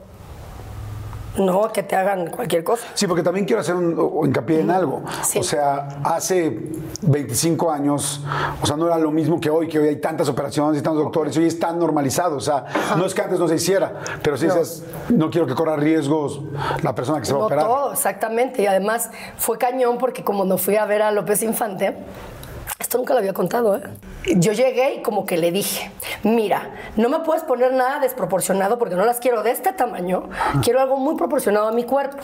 No que te hagan cualquier cosa. Sí, porque también quiero hacer un, hincapié en algo. Sí. O sea, hace 25 años, o sea, no era lo mismo que hoy, que hoy hay tantas operaciones y tantos doctores, hoy es tan normalizado. O sea, no es que antes no se hiciera, pero si No. dices, no quiero que corra riesgos la persona que se va a No operar. todo, exactamente. Y además fue cañón porque como no fui a ver a López Infante, esto nunca lo había contado, ¿eh? Yo llegué y como que le dije, mira, no me puedes poner nada desproporcionado porque no las quiero de este tamaño, quiero algo muy proporcionado a mi cuerpo.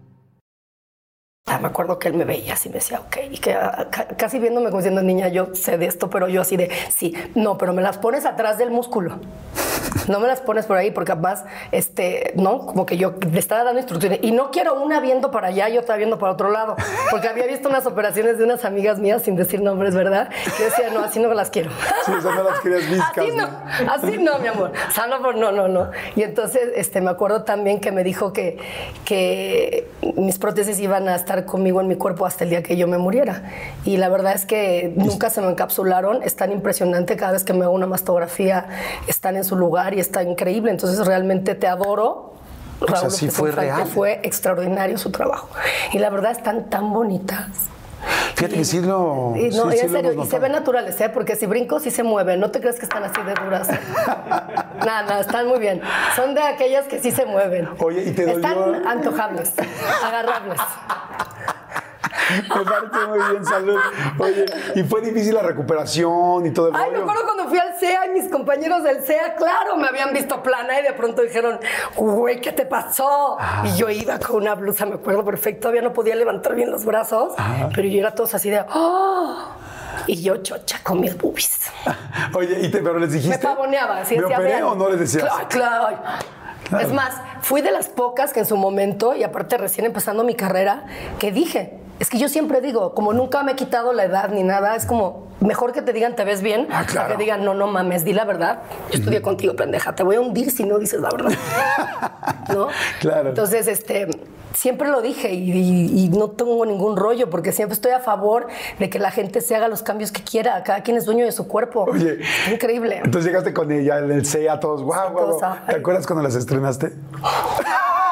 Me acuerdo que él me veía así, me decía, ok, y que ah, ca- casi viéndome como diciendo, niña, yo sé de esto, pero yo así de, sí, no, pero me las pones atrás del músculo. No me las pones por ahí, porque además, este, no, como que yo le estaba dando instrucciones. Y no quiero una viendo para allá y otra viendo para otro lado. Porque había visto unas operaciones de unas amigas mías, sin decir nombres, ¿verdad? Que decía, no, así no las quiero. Sí, o sea, no las querías viscas, Así no, ¿no? así no, mi amor. O sea, no, por- no, no, no. Y entonces, este, me acuerdo también que me dijo que, que mis prótesis iban a estar conmigo en mi cuerpo hasta el día que yo me muriera. Y la verdad es que nunca se me encapsularon. Es tan impresionante cada vez que me hago una mastografía, están en su lugar y está increíble. Entonces, realmente te adoro Raúl sea, sí fue real. Fue extraordinario su trabajo. Y la verdad están tan bonitas. Fíjate que sí lo. Y, no, sí- y en serio, y se ven naturales, ¿eh? Porque si brinco, sí se mueven. No te crees que están así de duras. nada, nada, están muy bien. Son de aquellas que sí se mueven. Oye, ¿y te dolió? Están antojables, agarrables. Me parece muy bien, salud. Oye, y fue difícil la recuperación y todo el Ay, me rollo. acuerdo cuando fui al CEA y mis compañeros del CEA, claro, me habían visto plana y de pronto dijeron, güey, ¿qué te pasó? Y yo iba con una blusa, me acuerdo perfecto, todavía no podía levantar bien los brazos, pero yo era todos así de, ¡oh! Y yo chocha con mis boobies. Oye, ¿y te, pero les dijiste? Me pavoneaba, así ¿Me operé "Vean". o no les decías? Claro, claro. Claro. Es más, fui de las pocas que en su momento, y aparte recién empezando mi carrera, que dije, es que yo siempre digo, como nunca me he quitado la edad ni nada, es como mejor que te digan te ves bien, Ah, claro. a que digan no, no mames, di la verdad. Yo estudié contigo, pendeja, te voy a hundir si no dices la verdad. ¿No? Claro. Entonces, este, siempre lo dije y, y- y no tengo ningún rollo porque siempre estoy a favor de que la gente se haga los cambios que quiera. Cada quien es dueño de su cuerpo. Oye. Es increíble. Entonces llegaste con ella en el CEA, todos, guau, guau, todos, guau. ¿Te acuerdas cuando las estrenaste?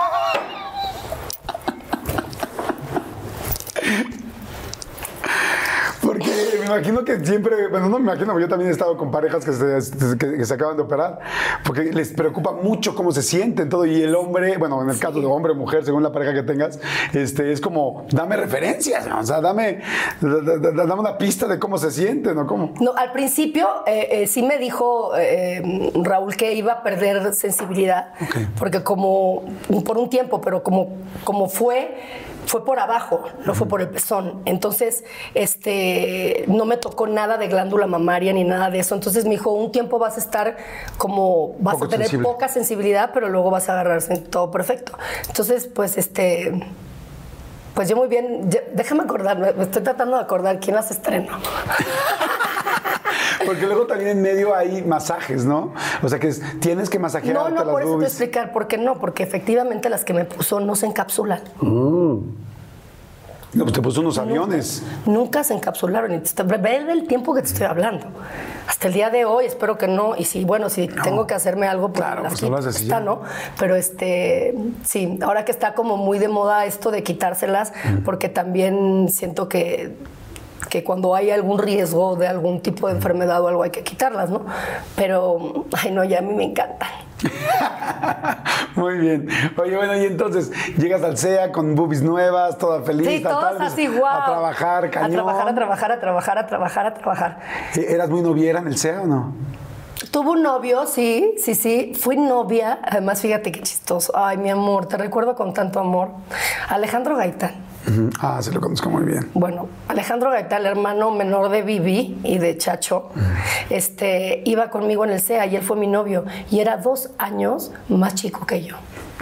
me imagino que siempre, bueno, no me imagino, yo también he estado con parejas que se, que- que se acaban de operar, porque les preocupa mucho cómo se sienten todo. Y el hombre, bueno, en el caso de hombre o mujer, según la pareja que tengas, este, es como, dame referencias, ¿no? o sea, dame, da- da- da- dame una pista de cómo se sienten o cómo. No, al principio eh, eh, sí me dijo eh, Raúl que iba a perder sensibilidad, porque como por un tiempo, pero como, como fue, fue por abajo, no fue por el pezón. Entonces, este, no me tocó nada de glándula mamaria ni nada de eso. Entonces me dijo, un tiempo vas a estar como, vas Poco a tener sensible. poca sensibilidad, pero luego vas a agarrarse todo perfecto. Entonces, pues, este... Pues yo muy bien, déjame acordarme, me estoy tratando de acordar quién las estrenó. Porque luego también en medio hay masajes, ¿no? O sea que es- tienes que masajear No, no, las por eso te boobies. explicar por qué no, porque efectivamente las que me puso no se encapsulan. No, pues te puso unos aviones. Nunca se encapsularon. Te- Ve el tiempo que te estoy hablando. Hasta el día de hoy, espero que no. Y si, bueno, si tengo que hacerme algo, pues Claro, pues así está. ¿no? Pero este, sí, ahora que está como muy de moda esto de quitárselas, porque también siento que que cuando hay algún riesgo de algún tipo de enfermedad o algo hay que quitarlas, ¿no? Pero, ay no, ya a mí me encantan. Muy bien. Oye, bueno, y entonces llegas al CEA con boobies nuevas, toda feliz, Sí, así, guau. A trabajar, cañón. A trabajar, a trabajar, a trabajar, a trabajar, a trabajar. Eh, ¿Eras muy noviera en el CEA o no? Tuvo un novio, sí, sí, sí. Fui novia. Además, fíjate qué chistoso. Ay, mi amor, te recuerdo con tanto amor. Alejandro Gaitán. Ah, sí lo conozco muy bien. Bueno, Alejandro Gaitán, el hermano menor de Vivi y de Chacho, este, iba conmigo en el CEA y él fue mi novio. Y era dos años más chico que yo.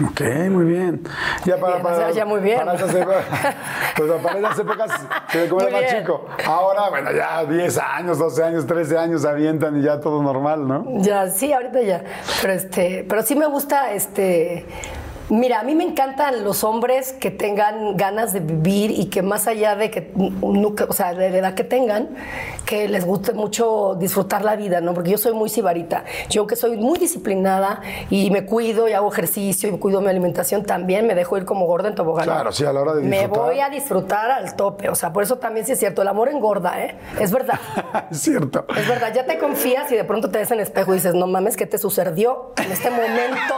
Ok, muy bien. Ya para, Bien, para, o sea, ya muy bien. Para esas épocas, pues para esas épocas se como era Muy más bien. chico. Ahora, bueno, ya 10 años, 12 años, 13 años se avientan y ya todo normal, ¿no? Ya, sí, ahorita ya. Pero este, pero sí me gusta este. Mira, a mí me encantan los hombres que tengan ganas de vivir y que más allá de que nunca, o sea, de la edad que tengan, que les guste mucho disfrutar la vida, ¿no? Porque yo soy muy sibarita. Yo que soy muy disciplinada y me cuido y hago ejercicio y cuido mi alimentación, también me dejo ir como gorda en tobogán. Claro, sí, a la hora de Me disfrutar. voy a disfrutar al tope, o sea, por eso también sí es cierto, el amor engorda, ¿eh? Es verdad. es cierto. Es verdad, ya te confías y de pronto te ves en espejo y dices, no mames, ¿qué te sucedió en este momento?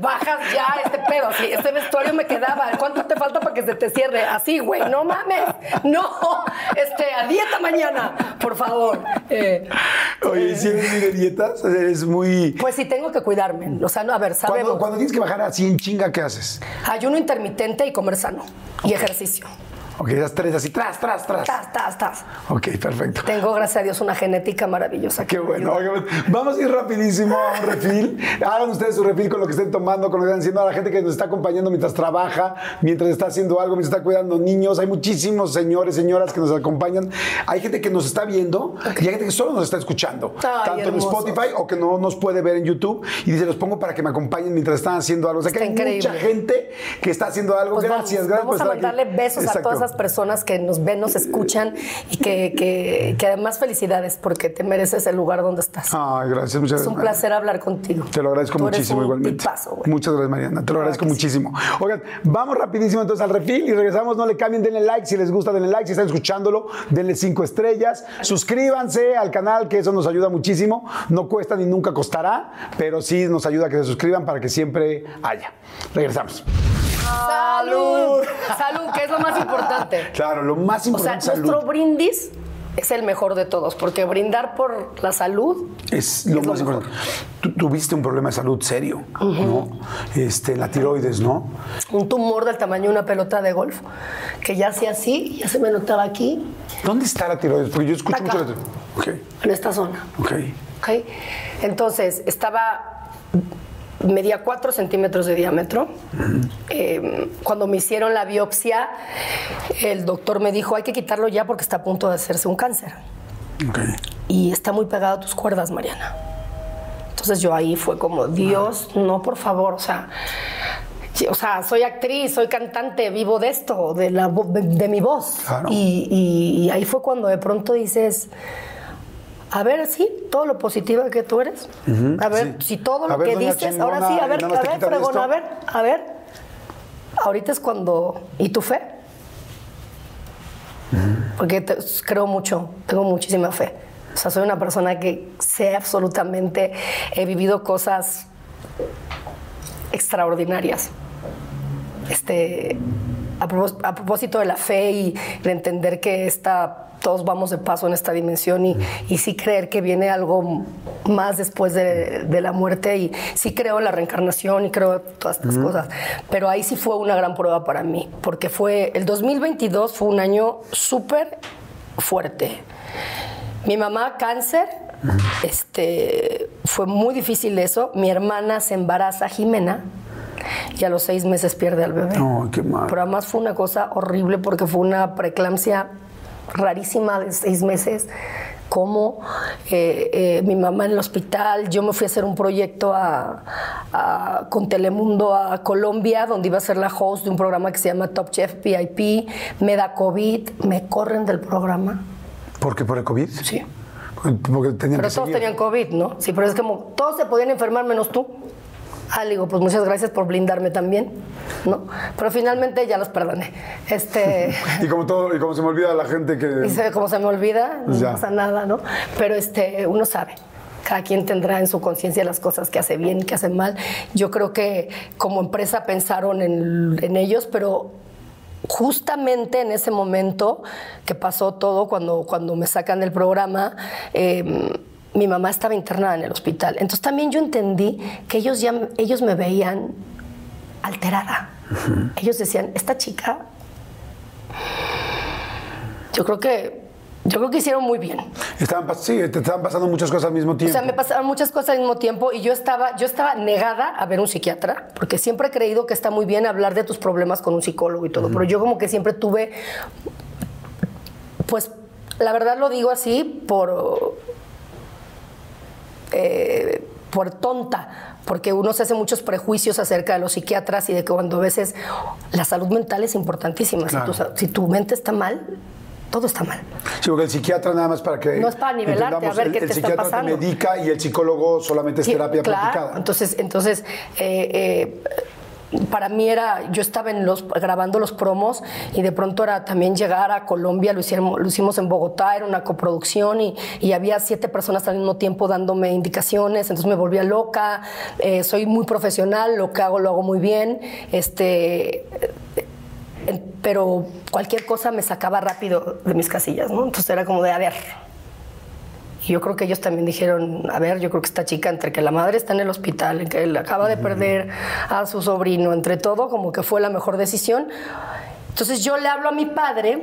Bajas ya este pedo, así, este vestuario me quedaba. ¿Cuánto te falta para que se te cierre? Así, güey, no mames. No, este, a dieta mañana, por favor. Eh, Oye, si eres muy de dietas, eres muy... pues sí, tengo que cuidarme. O sea, no, a ver, sabemos. Cuando, cuando tienes que bajar así en chinga, ¿qué haces? Ayuno intermitente y comer sano. Y ejercicio. Ok, esas tres así, tras, tras, tras. Tas, tas, tas. Ok, perfecto. Tengo, gracias a Dios, una genética maravillosa. Qué bueno. ayuda. Oigan, Vamos a ir rapidísimo a un refil. Hagan ustedes su refil con lo que estén tomando, con lo que están haciendo. A la gente que nos está acompañando mientras trabaja, mientras está haciendo algo, mientras está cuidando niños. Hay muchísimos señores, señoras que nos acompañan. Hay gente que nos está viendo y hay gente que solo nos está escuchando. Ay, tanto en. Spotify o que no nos puede ver en YouTube. Y dice, los pongo para que me acompañen mientras están haciendo algo. O sea que Está hay increíble. mucha gente que está haciendo algo. Pues gracias, vamos, gracias vamos por a estar aquí. mandarle besos a todas esas las personas que nos ven, nos escuchan y que, que, que además felicidades porque te mereces el lugar donde estás. Ay, gracias, muchas es un gracias. placer hablar contigo. Te lo agradezco Tú eres muchísimo un igualmente. tipazo. Muchas gracias, Mariana. Te lo Claro agradezco sí. muchísimo. Oigan, vamos rapidísimo entonces al refil y regresamos. No le cambien, denle like. Si les gusta, denle like. Si están escuchándolo, denle cinco estrellas. Suscríbanse al canal, que eso nos ayuda muchísimo. No cuesta ni nunca costará, pero sí nos ayuda a que se suscriban para que siempre haya. Regresamos. ¡Salud! Salud, que es lo más importante. Claro, lo más O sea, importante es nuestro brindis es el mejor de todos, porque brindar por la salud Es lo es más importante. Tú tuviste un problema de salud serio, ¿no? Este, la tiroides, ¿no? un tumor del tamaño de una pelota de golf, que ya hacía así, ya se me notaba aquí, ¿Dónde está la tiroides? Porque yo escucho Acá. mucho la tiroides. Ok, en esta zona. ok. ¿ok? Entonces, estaba, medía 4 centímetros de diámetro. Eh, cuando me hicieron la biopsia, el doctor me dijo, hay que quitarlo ya porque está a punto de hacerse un cáncer. Y está muy pegado a tus cuerdas, Mariana. Entonces yo ahí fue como, Dios, no, por favor, o sea... O sea, soy actriz, soy cantante, vivo de esto, de, la, de, de mi voz. Claro. Y, y- y ahí fue cuando de pronto dices, a ver, sí, todo lo positivo que tú eres. a ver, sí. si todo lo que dices, ahora sí, a ver, a ver, fregón, a ver, a ver. Ahorita es cuando. ¿Y tu fe? Porque te- creo mucho, tengo muchísima fe. O sea, soy una persona que sé absolutamente, he vivido cosas extraordinarias. Este, a, propós- a propósito de la fe y de entender que esta, todos vamos de paso en esta dimensión y, y sí creer que viene algo más después de, de la muerte y sí creo en la reencarnación y creo en todas estas cosas. Pero ahí sí fue una gran prueba para mí, porque fue el 2022 fue un año súper fuerte. Mi mamá cáncer, este, fue muy difícil eso. Mi hermana se embaraza, Jimena, y a los seis meses pierde al bebé. Ay, qué mal. Pero además fue una cosa horrible porque fue una preeclampsia rarísima de seis meses. Como eh, eh, mi mamá en el hospital, yo me fui a hacer un proyecto a- a- con Telemundo a Colombia, donde iba a ser la host de un programa que se llama Top Chef VIP. Me da COVID, me corren del programa. ¿Por qué? ¿Por el COVID? Sí. Porque tenían Pero todos seguir. tenían COVID, ¿no? Sí, pero es como todos se podían enfermar menos tú. Ah, le digo, pues muchas gracias por blindarme también, ¿no? Pero finalmente ya los perdoné. Este. Y como todo, y como se me olvida la gente que. Y se- como se me olvida, no Ya. pasa nada, ¿no? Pero este, uno sabe. Cada quien tendrá en su conciencia las cosas que hace bien, que hace mal. Yo creo que como empresa pensaron en, en ellos, pero justamente en ese momento que pasó todo, cuando, cuando me sacan del programa, eh, mi mamá estaba internada en el hospital. Entonces también yo entendí que ellos, ya, ellos me veían alterada. Ellos decían, esta chica yo creo que yo creo que hicieron muy bien. Estaban, sí, te estaban pasando muchas cosas al mismo O tiempo. sea, me pasaron muchas cosas al mismo tiempo y yo estaba, yo estaba negada a ver un psiquiatra, porque siempre he creído que está muy bien hablar de tus problemas con un psicólogo y todo, pero yo como que siempre tuve, pues, la verdad lo digo así por, eh, por tonta, porque uno se hace muchos prejuicios acerca de los psiquiatras y de que cuando a veces la salud mental es importantísima. Si, tu, si tu mente está mal, todo está mal. Sí, porque el psiquiatra nada más para que. No es para nivelarte, a ver el, qué el te está psiquiatra pasando. te medica y el psicólogo solamente es Sí, terapia claro. platicada. Entonces, entonces eh, eh, para mí era, yo estaba en los, grabando los promos y de pronto era también llegar a Colombia, lo, hicimos, lo hicimos en Bogotá, era una coproducción y, y había siete personas al mismo tiempo dándome indicaciones, entonces me volvía loca, eh, soy muy profesional, lo que hago lo hago muy bien, este... pero cualquier cosa me sacaba rápido de mis casillas, ¿no? Entonces era como de, a ver, yo creo que ellos también dijeron, a ver, yo creo que esta chica, entre que la madre está en el hospital, que él acaba de perder a su sobrino, entre todo, como que fue la mejor decisión. Entonces yo le hablo a mi padre,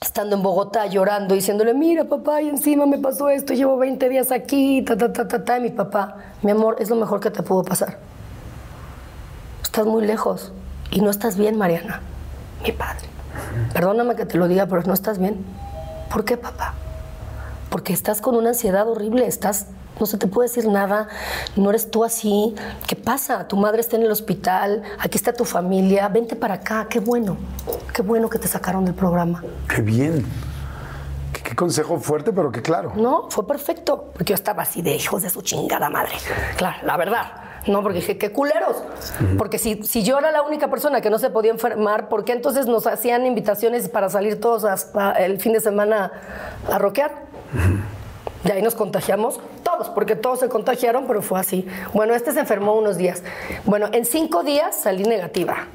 estando en Bogotá llorando, diciéndole, mira papá, y encima me pasó esto, llevo 20 días aquí, ta, ta, ta, ta, ta, y mi papá, mi amor, es lo mejor que te pudo pasar. Estás muy lejos y no estás bien, Mariana, mi padre. Perdóname que te lo diga, pero no estás bien. ¿Por qué, papá? Porque estás con una ansiedad horrible, estás no se te puede decir nada, no eres tú así, ¿qué pasa? Tu madre está en el hospital, aquí está tu familia, vente para acá, qué bueno, qué bueno que te sacaron del programa. Qué bien. Qué, qué consejo fuerte, pero que claro. No, fue perfecto, porque yo estaba así de hijos de su chingada madre. Claro, la verdad. No, porque dije, qué culeros. Porque si, si yo era la única persona que no se podía enfermar, ¿por qué entonces nos hacían invitaciones para salir todos hasta el fin de semana a rockear? Y ahí nos contagiamos todos, porque todos se contagiaron, pero fue así. Bueno, este se enfermó unos días. Bueno, en cinco días salí negativa.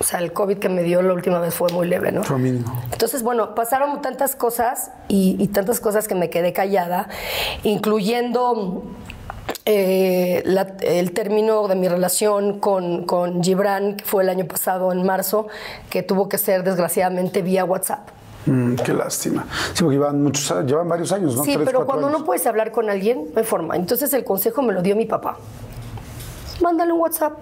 O sea, el COVID que me dio la última vez fue muy leve, ¿no? Fue mínimo. Entonces, bueno, pasaron tantas cosas y, y tantas cosas que me quedé callada, incluyendo eh, la- el término de mi relación con, con Gibran, que fue el año pasado, en marzo, que tuvo que ser desgraciadamente vía WhatsApp. Mm, qué lástima. Sí, porque llevan, muchos, llevan varios años, ¿no? Sí, Tres, pero cuando años. no puedes hablar con alguien, no hay forma. Entonces el consejo me lo dio mi papá. Mándale un WhatsApp.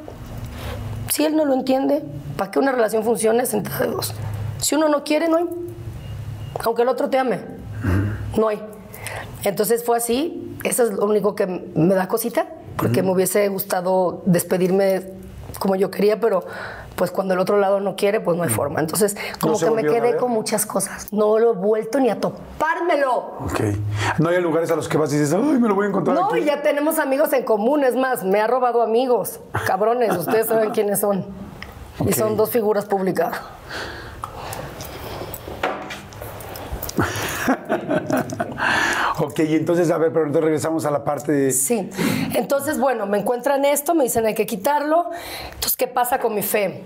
Si él no lo entiende, para que una relación funcione es entre dos. Si uno no quiere, no hay. Aunque el otro te ame, no hay. Entonces fue así. Eso es lo único que me da cosita, porque me hubiese gustado despedirme como yo quería, pero pues cuando el otro lado no quiere, pues no hay forma. Entonces, como que me quedé con muchas cosas. No lo he vuelto ni a topármelo. Ok. No hay lugares a los que vas y dices, ay, me lo voy a encontrar No, aquí. y ya tenemos amigos en común, es más, me ha robado amigos. Cabrones, ustedes saben quiénes son. Y son dos figuras públicas. Ok, y entonces, a ver, pero entonces regresamos a la parte de... Sí. Entonces, bueno, me encuentran esto, me dicen hay que quitarlo. Entonces, ¿qué pasa con mi fe?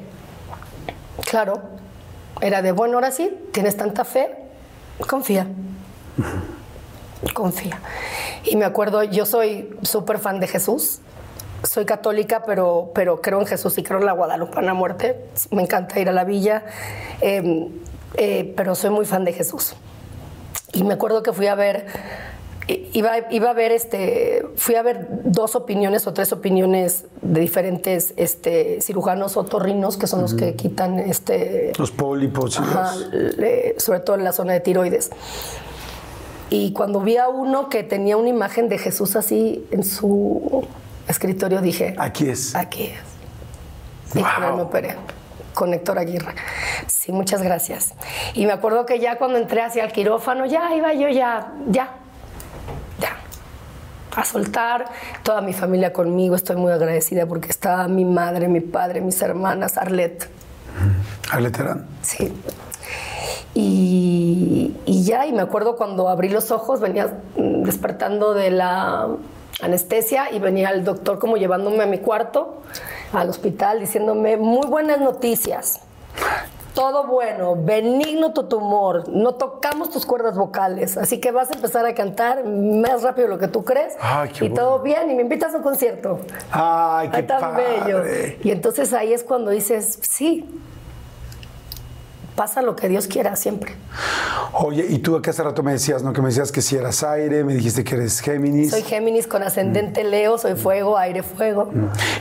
Claro, era de, bueno, ahora sí, tienes tanta fe, confía. Confía. Y me acuerdo, yo soy súper fan de Jesús. Soy católica, pero, pero creo en Jesús y creo en la Guadalupana muerte. Me encanta ir a la villa, eh, eh, pero soy muy fan de Jesús. Y me acuerdo que fui a ver, iba, iba a ver este, fui a ver dos opiniones o tres opiniones de diferentes este, cirujanos otorrinos, que son los que quitan este, Los pólipos Ajá, le- sobre todo en la zona de tiroides. Y cuando vi a uno que tenía una imagen de Jesús así en su escritorio, dije, Aquí es. aquí es. Y él me operé, con Héctor Aguirre. Sí, muchas gracias. Y me acuerdo que ya cuando entré hacia el quirófano, ya iba yo, ya, ya, ya. A soltar toda mi familia conmigo. Estoy muy agradecida porque estaba mi madre, mi padre, mis hermanas, Arlette. Arleterán. Sí. Y, y ya, y me acuerdo cuando abrí los ojos, venía mm, despertando de la anestesia y venía el doctor como llevándome a mi cuarto, al hospital, diciéndome, muy buenas noticias. Todo bueno, benigno tu tumor, no tocamos tus cuerdas vocales, así que vas a empezar a cantar más rápido de lo que tú crees Ay, qué y bueno. todo bien y me invitas a un concierto. Ay, qué Ay, tan padre. bello. Y entonces ahí es cuando dices, sí, pasa lo que Dios quiera siempre. Oye, y tú que hace rato me decías, ¿no? Que me decías que si eras aire, me dijiste que eres Géminis. Soy Géminis con ascendente Leo, soy fuego, aire, fuego.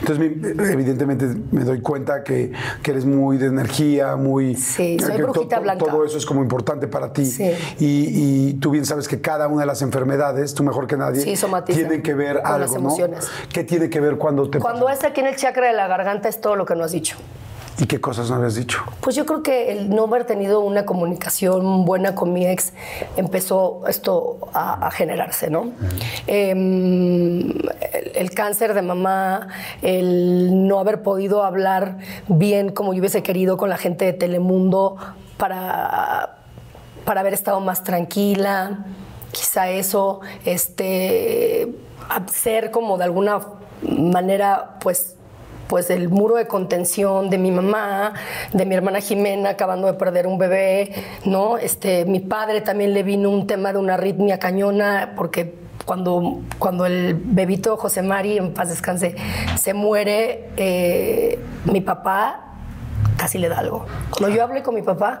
Entonces, mi- evidentemente, me doy cuenta que, que eres muy de energía, muy... Sí, soy que brujita to- blanca. Todo eso es como importante para ti. Sí. Y, y tú bien sabes que cada una de las enfermedades, tú mejor que nadie, Sí, tienen que ver con algo, las ¿no? emociones. ¿Qué tiene que ver cuando te Cuando es aquí en el chakra de la garganta es todo lo que no has dicho. ¿Y qué cosas no habías dicho? Pues yo creo que el no haber tenido una comunicación buena con mi ex empezó esto a, a generarse, ¿no? Em, el, el cáncer de mamá, el no haber podido hablar bien como yo hubiese querido con la gente de Telemundo para, para haber estado más tranquila, quizá eso, este, ser como de alguna manera, pues pues el muro de contención de mi mamá, de mi hermana Jimena acabando de perder un bebé, ¿no? Este, mi padre también le vino un tema de una arritmia cañona porque cuando, cuando el bebito José Mari, en paz descanse, se muere, eh, mi papá casi le da algo. Cuando yo hablé con mi papá,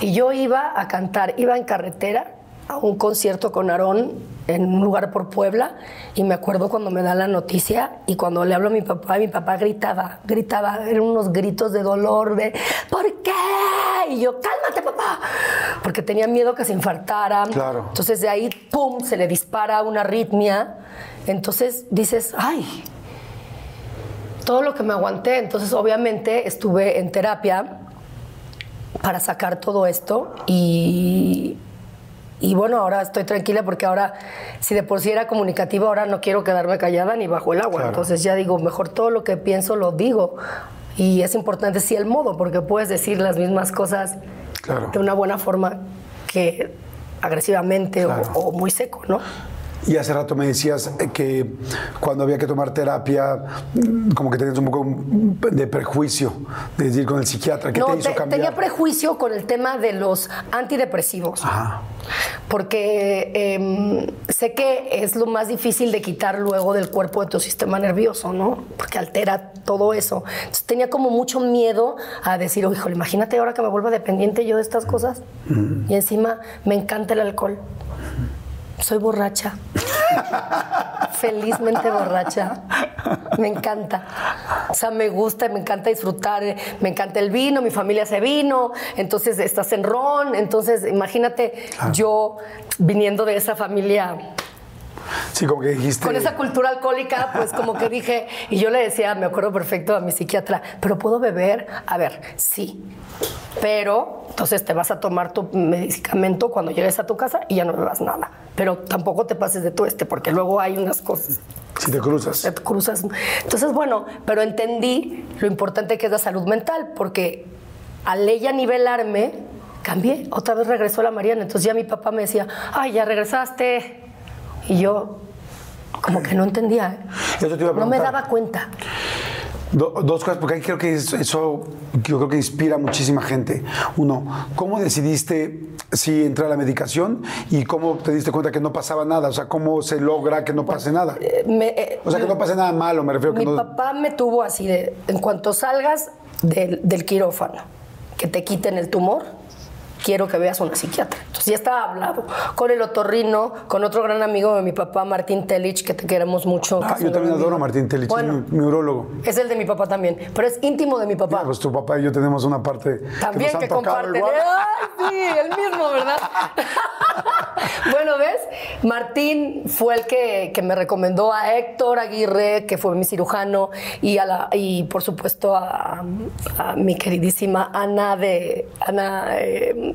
Y yo iba a cantar, iba en carretera a un concierto con Aarón en un lugar por Puebla y me acuerdo cuando me da la noticia y cuando le hablo a mi papá, mi papá gritaba, gritaba, eran unos gritos de dolor de ¿por qué? Y yo, cálmate papá, porque tenía miedo que se infartara. Claro. Entonces de ahí, ¡pum!, se le dispara una arritmia. Entonces dices, ay, todo lo que me aguanté. Entonces obviamente estuve en terapia para sacar todo esto y, y bueno, ahora estoy tranquila porque ahora, si de por sí era comunicativa, ahora no quiero quedarme callada ni bajo el agua. Claro. Entonces ya digo, mejor todo lo que pienso lo digo. Y es importante sí el modo, porque puedes decir las mismas cosas Claro. de una buena forma que agresivamente o, muy seco, ¿no? Y hace rato me decías eh, que cuando había que tomar terapia, mm, como que tenías un poco de prejuicio de ir con el psiquiatra. ¿Qué no, te hizo te- cambiar? tenía prejuicio con el tema de los antidepresivos. Ajá. Porque em, sé que es lo más difícil de quitar luego del cuerpo de tu sistema nervioso, ¿no? Porque altera todo eso. Entonces tenía como mucho miedo a decir, oh, híjole, imagínate ahora que me vuelva dependiente yo de estas cosas. Y encima me encanta el alcohol. Soy borracha. Felizmente borracha. Me encanta. O sea, me gusta, me encanta disfrutar. eh, Me encanta el vino, mi familia hace vino. Entonces estás en ron. Entonces, imagínate yo viniendo de esa familia Sí, como que dijiste. con esa cultura alcohólica, pues como que dije, y yo le decía, me acuerdo perfecto a mi psiquiatra, pero puedo beber, a ver, sí, pero entonces te vas a tomar tu medicamento cuando llegues a tu casa y ya no bebas nada, pero tampoco te pases de tu este, porque luego hay unas cosas Si te cruzas. te cruzas. Entonces, bueno, pero entendí lo importante que es la salud mental, porque al ella nivelarme, cambié. Otra vez regresó la Mariana. Entonces ya mi papá me decía, ay, ya regresaste. Y yo, como que no entendía. ¿eh? Eso te iba a No me preguntar. daba cuenta. Do- dos cosas, porque ahí creo que eso, eso yo creo que inspira a muchísima gente. Uno, ¿cómo decidiste si entrar a la medicación y cómo te diste cuenta que no pasaba nada? O sea, ¿cómo se logra que no pase nada? Eh, me- eh, O sea, que no pase nada malo, me refiero que Mi no... papá me tuvo así de, en cuanto salgas del, del quirófano, que te quiten el tumor, quiero que veas a una psiquiatra. Entonces ya estaba hablado con el otorrino, con otro gran amigo de mi papá, Martín Telich, que te queremos mucho. que Ah, yo también adoro a Martín Telich, Bueno, es mi, mi urólogo. es el de mi papá también, pero es íntimo de mi papá. Pues tu papá y yo tenemos una parte También nos que, han tocado comparten. igual. Ay, sí, el mismo, ¿verdad? bueno, ¿ves? Martín fue el que, que me recomendó a Héctor Aguirre, que fue mi cirujano, y, a la, y por supuesto a, a mi queridísima Ana de Ana. eh,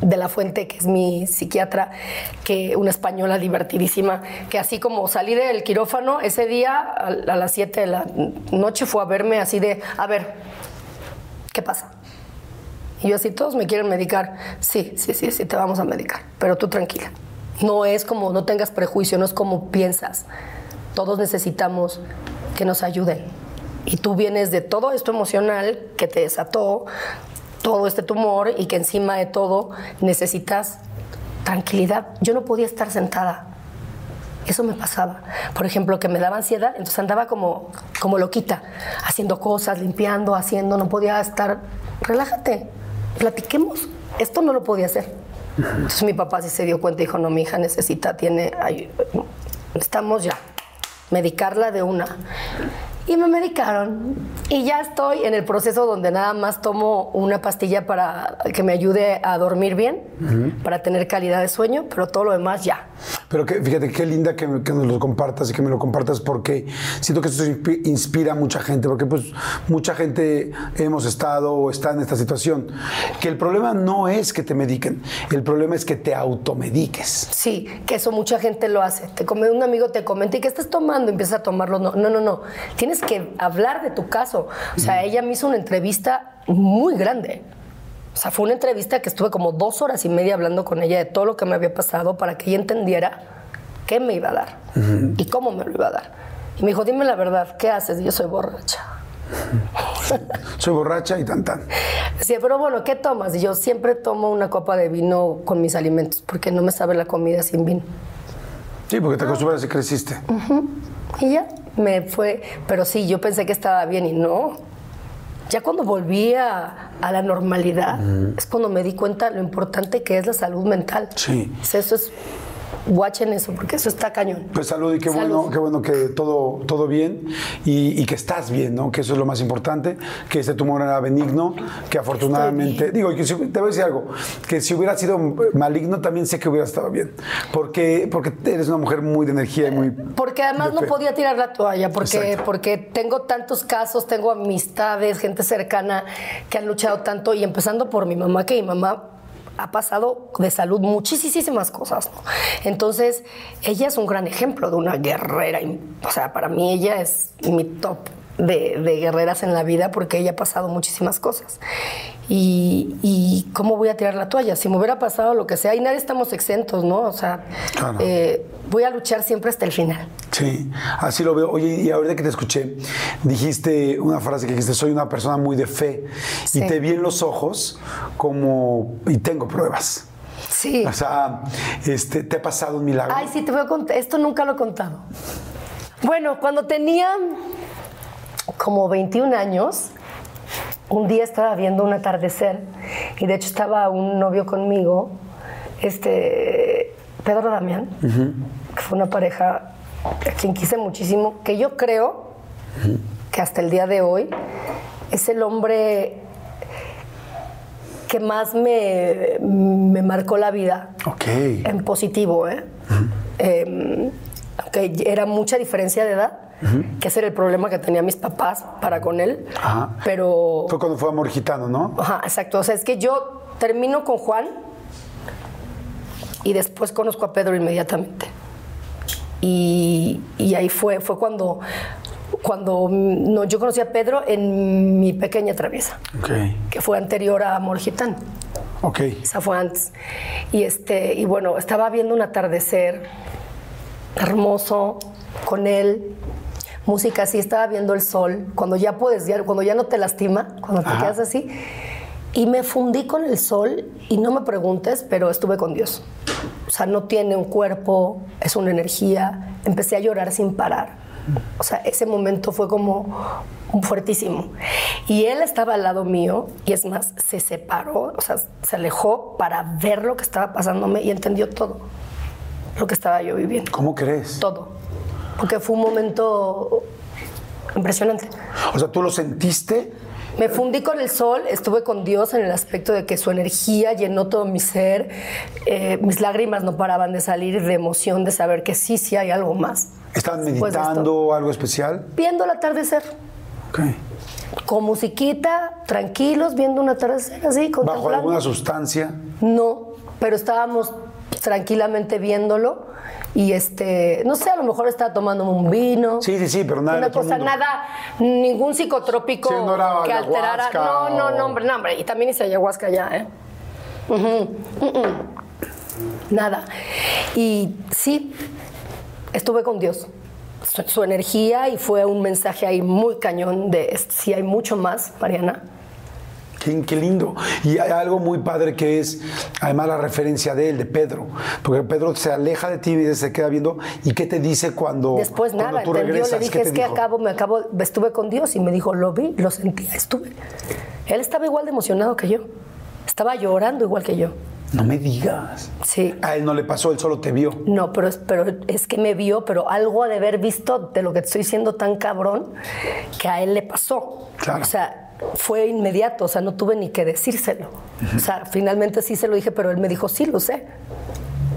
de la Fuente, que es mi psiquiatra, que una española divertidísima, que así como salí del quirófano, ese día a, las 7 de la noche fue a verme así de, a ver, ¿qué pasa? Y yo así, todos me quieren medicar. Sí, sí, sí, sí, te vamos a medicar, pero tú tranquila. No es como, no tengas prejuicio, no es como piensas. Todos necesitamos que nos ayuden. Y tú vienes de todo esto emocional que te desató, todo este tumor y que encima de todo necesitas tranquilidad. Yo no podía estar sentada. Eso me pasaba. Por ejemplo, que me daba ansiedad, entonces andaba como, como loquita, haciendo cosas, limpiando, haciendo, no podía estar. Relájate, platiquemos. Esto no lo podía hacer. Entonces mi papá sí se dio cuenta y dijo, no, mi hija necesita, tiene, estamos ya, medicarla de una. Y me medicaron. Y ya estoy en el proceso donde nada más tomo una pastilla para que me ayude a dormir bien, para tener calidad de sueño, pero todo lo demás ya. Pero que, fíjate, qué linda que, me- que nos lo compartas y que me lo compartas porque siento que esto inspi- inspira a mucha gente, porque pues mucha gente hemos estado o está en esta situación. Que el problema no es que te mediquen, el problema es que te automediques. Sí, que eso mucha gente lo hace. Te come, un amigo te comenta, ¿y qué estás tomando? Empieza a tomarlo. No, no, no, no. Tienes que hablar de tu caso. O sea, ella me hizo una entrevista muy grande. O sea, fue una entrevista que estuve como dos horas y media hablando con ella de todo lo que me había pasado para que ella entendiera qué me iba a dar y cómo me lo iba a dar. Y me dijo, dime la verdad, ¿qué haces? Y yo soy borracha. Soy borracha y tan tan. Decía, pero bueno, ¿qué tomas? Y yo siempre tomo una copa de vino con mis alimentos porque no me sabe la comida sin vino. Sí, porque te acostumbras y creciste. Y ya me fue, pero sí, yo pensé que estaba bien y no. Ya cuando volví a, a la normalidad, es cuando me di cuenta lo importante que es la salud mental. Sí. Eso es, guachen eso, porque eso está cañón. Pues salud y qué Salud. bueno, qué bueno que todo, todo bien y, y que estás bien, ¿no? Que eso es lo más importante, que este tumor era benigno, que afortunadamente, digo, que si- te voy a decir algo, que si hubiera sido maligno también sé que hubiera estado bien, porque, porque eres una mujer muy de energía y muy... Porque además de no podía tirar la toalla, porque, Exacto. porque tengo tantos casos, tengo amistades, gente cercana que han luchado tanto, y empezando por mi mamá, que mi mamá ha pasado de salud muchísimas cosas. Entonces, ella es un gran ejemplo de una guerrera. O sea, para mí ella es mi top de, de guerreras en la vida porque ella ha pasado muchísimas cosas. Y, y ¿cómo voy a tirar la toalla? Si me hubiera pasado lo que sea, y nadie estamos exentos, ¿no? O sea, Claro. eh, voy a luchar siempre hasta el final. Sí, así lo veo. Oye, y ahorita que te escuché, dijiste una frase que dijiste, soy una persona muy de fe, Sí. y te vi en los ojos como, y tengo pruebas. Sí. O sea, este, ¿te ha pasado un milagro? Ay, sí, te voy a contar. Esto nunca lo he contado. Bueno, cuando tenía como 21 años, un día estaba viendo un atardecer y de hecho estaba un novio conmigo, este Pedro Damián, que fue una pareja a quien quise muchísimo, que yo creo que hasta el día de hoy es el hombre que más me, me marcó la vida Ok. en positivo, ¿eh? Eh, aunque era mucha diferencia de edad, que ese era el problema que tenía mis papás para con él. Ajá. Pero. Fue cuando fue amor gitano, ¿no? Ajá, exacto. O sea, es que yo termino con Juan y después conozco a Pedro inmediatamente. Y, y ahí fue, fue cuando, cuando no, yo conocí a Pedro en mi pequeña traviesa, Ok. que fue anterior a Amor Gitano. Ok. Esa fue antes. Y, este, y bueno, estaba viendo un atardecer hermoso con él, música así, estaba viendo el sol, cuando ya puedes, ya- cuando ya no te lastima, cuando te Ajá. quedas así. Y me fundí con el sol y no me preguntes, pero estuve con Dios. O sea, no tiene un cuerpo, es una energía. Empecé a llorar sin parar. O sea, ese momento fue como fuertísimo. Y él estaba al lado mío y es más, se separó, o sea, se alejó para ver lo que estaba pasándome y entendió todo lo que estaba yo viviendo. ¿Cómo crees? Todo. Porque fue un momento impresionante. O sea, tú lo sentiste. Me fundí con el sol, estuve con Dios en el aspecto de que su energía llenó todo mi ser, eh, mis lágrimas no paraban de salir de emoción de saber que sí, sí hay algo más. ¿Estaban meditando algo especial? Viendo el atardecer, Ok. con musiquita, tranquilos, viendo un atardecer así, ¿Bajo alguna sustancia? No, pero estábamos tranquilamente viéndolo y este, no sé, a lo mejor estaba tomando un vino. Sí, sí, sí, pero nada Una cosa, mundo. nada, ningún psicotrópico Sí, no que alterara. No, no, no, hombre, no, hombre. Y también hice ayahuasca ya, ¿eh? Nada. Y sí, estuve con Dios. Su, su energía y fue un mensaje ahí muy cañón de si hay mucho más, Mariana. Qué, qué lindo. Y hay algo muy padre que es, además, la referencia de él, de Pedro. Porque Pedro se aleja de ti y se queda viendo. ¿Y qué te dice cuando, Después cuando nada, tú entendió, regresas? le ¿Qué dije, es que dijo? acabo, me acabo, estuve con Dios y me dijo, lo vi, lo sentía, estuve. Él estaba igual de emocionado que yo, estaba llorando igual que yo. No me digas. Sí. A él no le pasó, él solo te vio. No, pero es, pero es que me vio, pero algo ha de haber visto de lo que te estoy diciendo tan cabrón que a él le pasó. Claro. O sea, fue inmediato, o sea, no tuve ni que decírselo. O sea, finalmente sí se lo dije, pero él me dijo, sí, lo sé.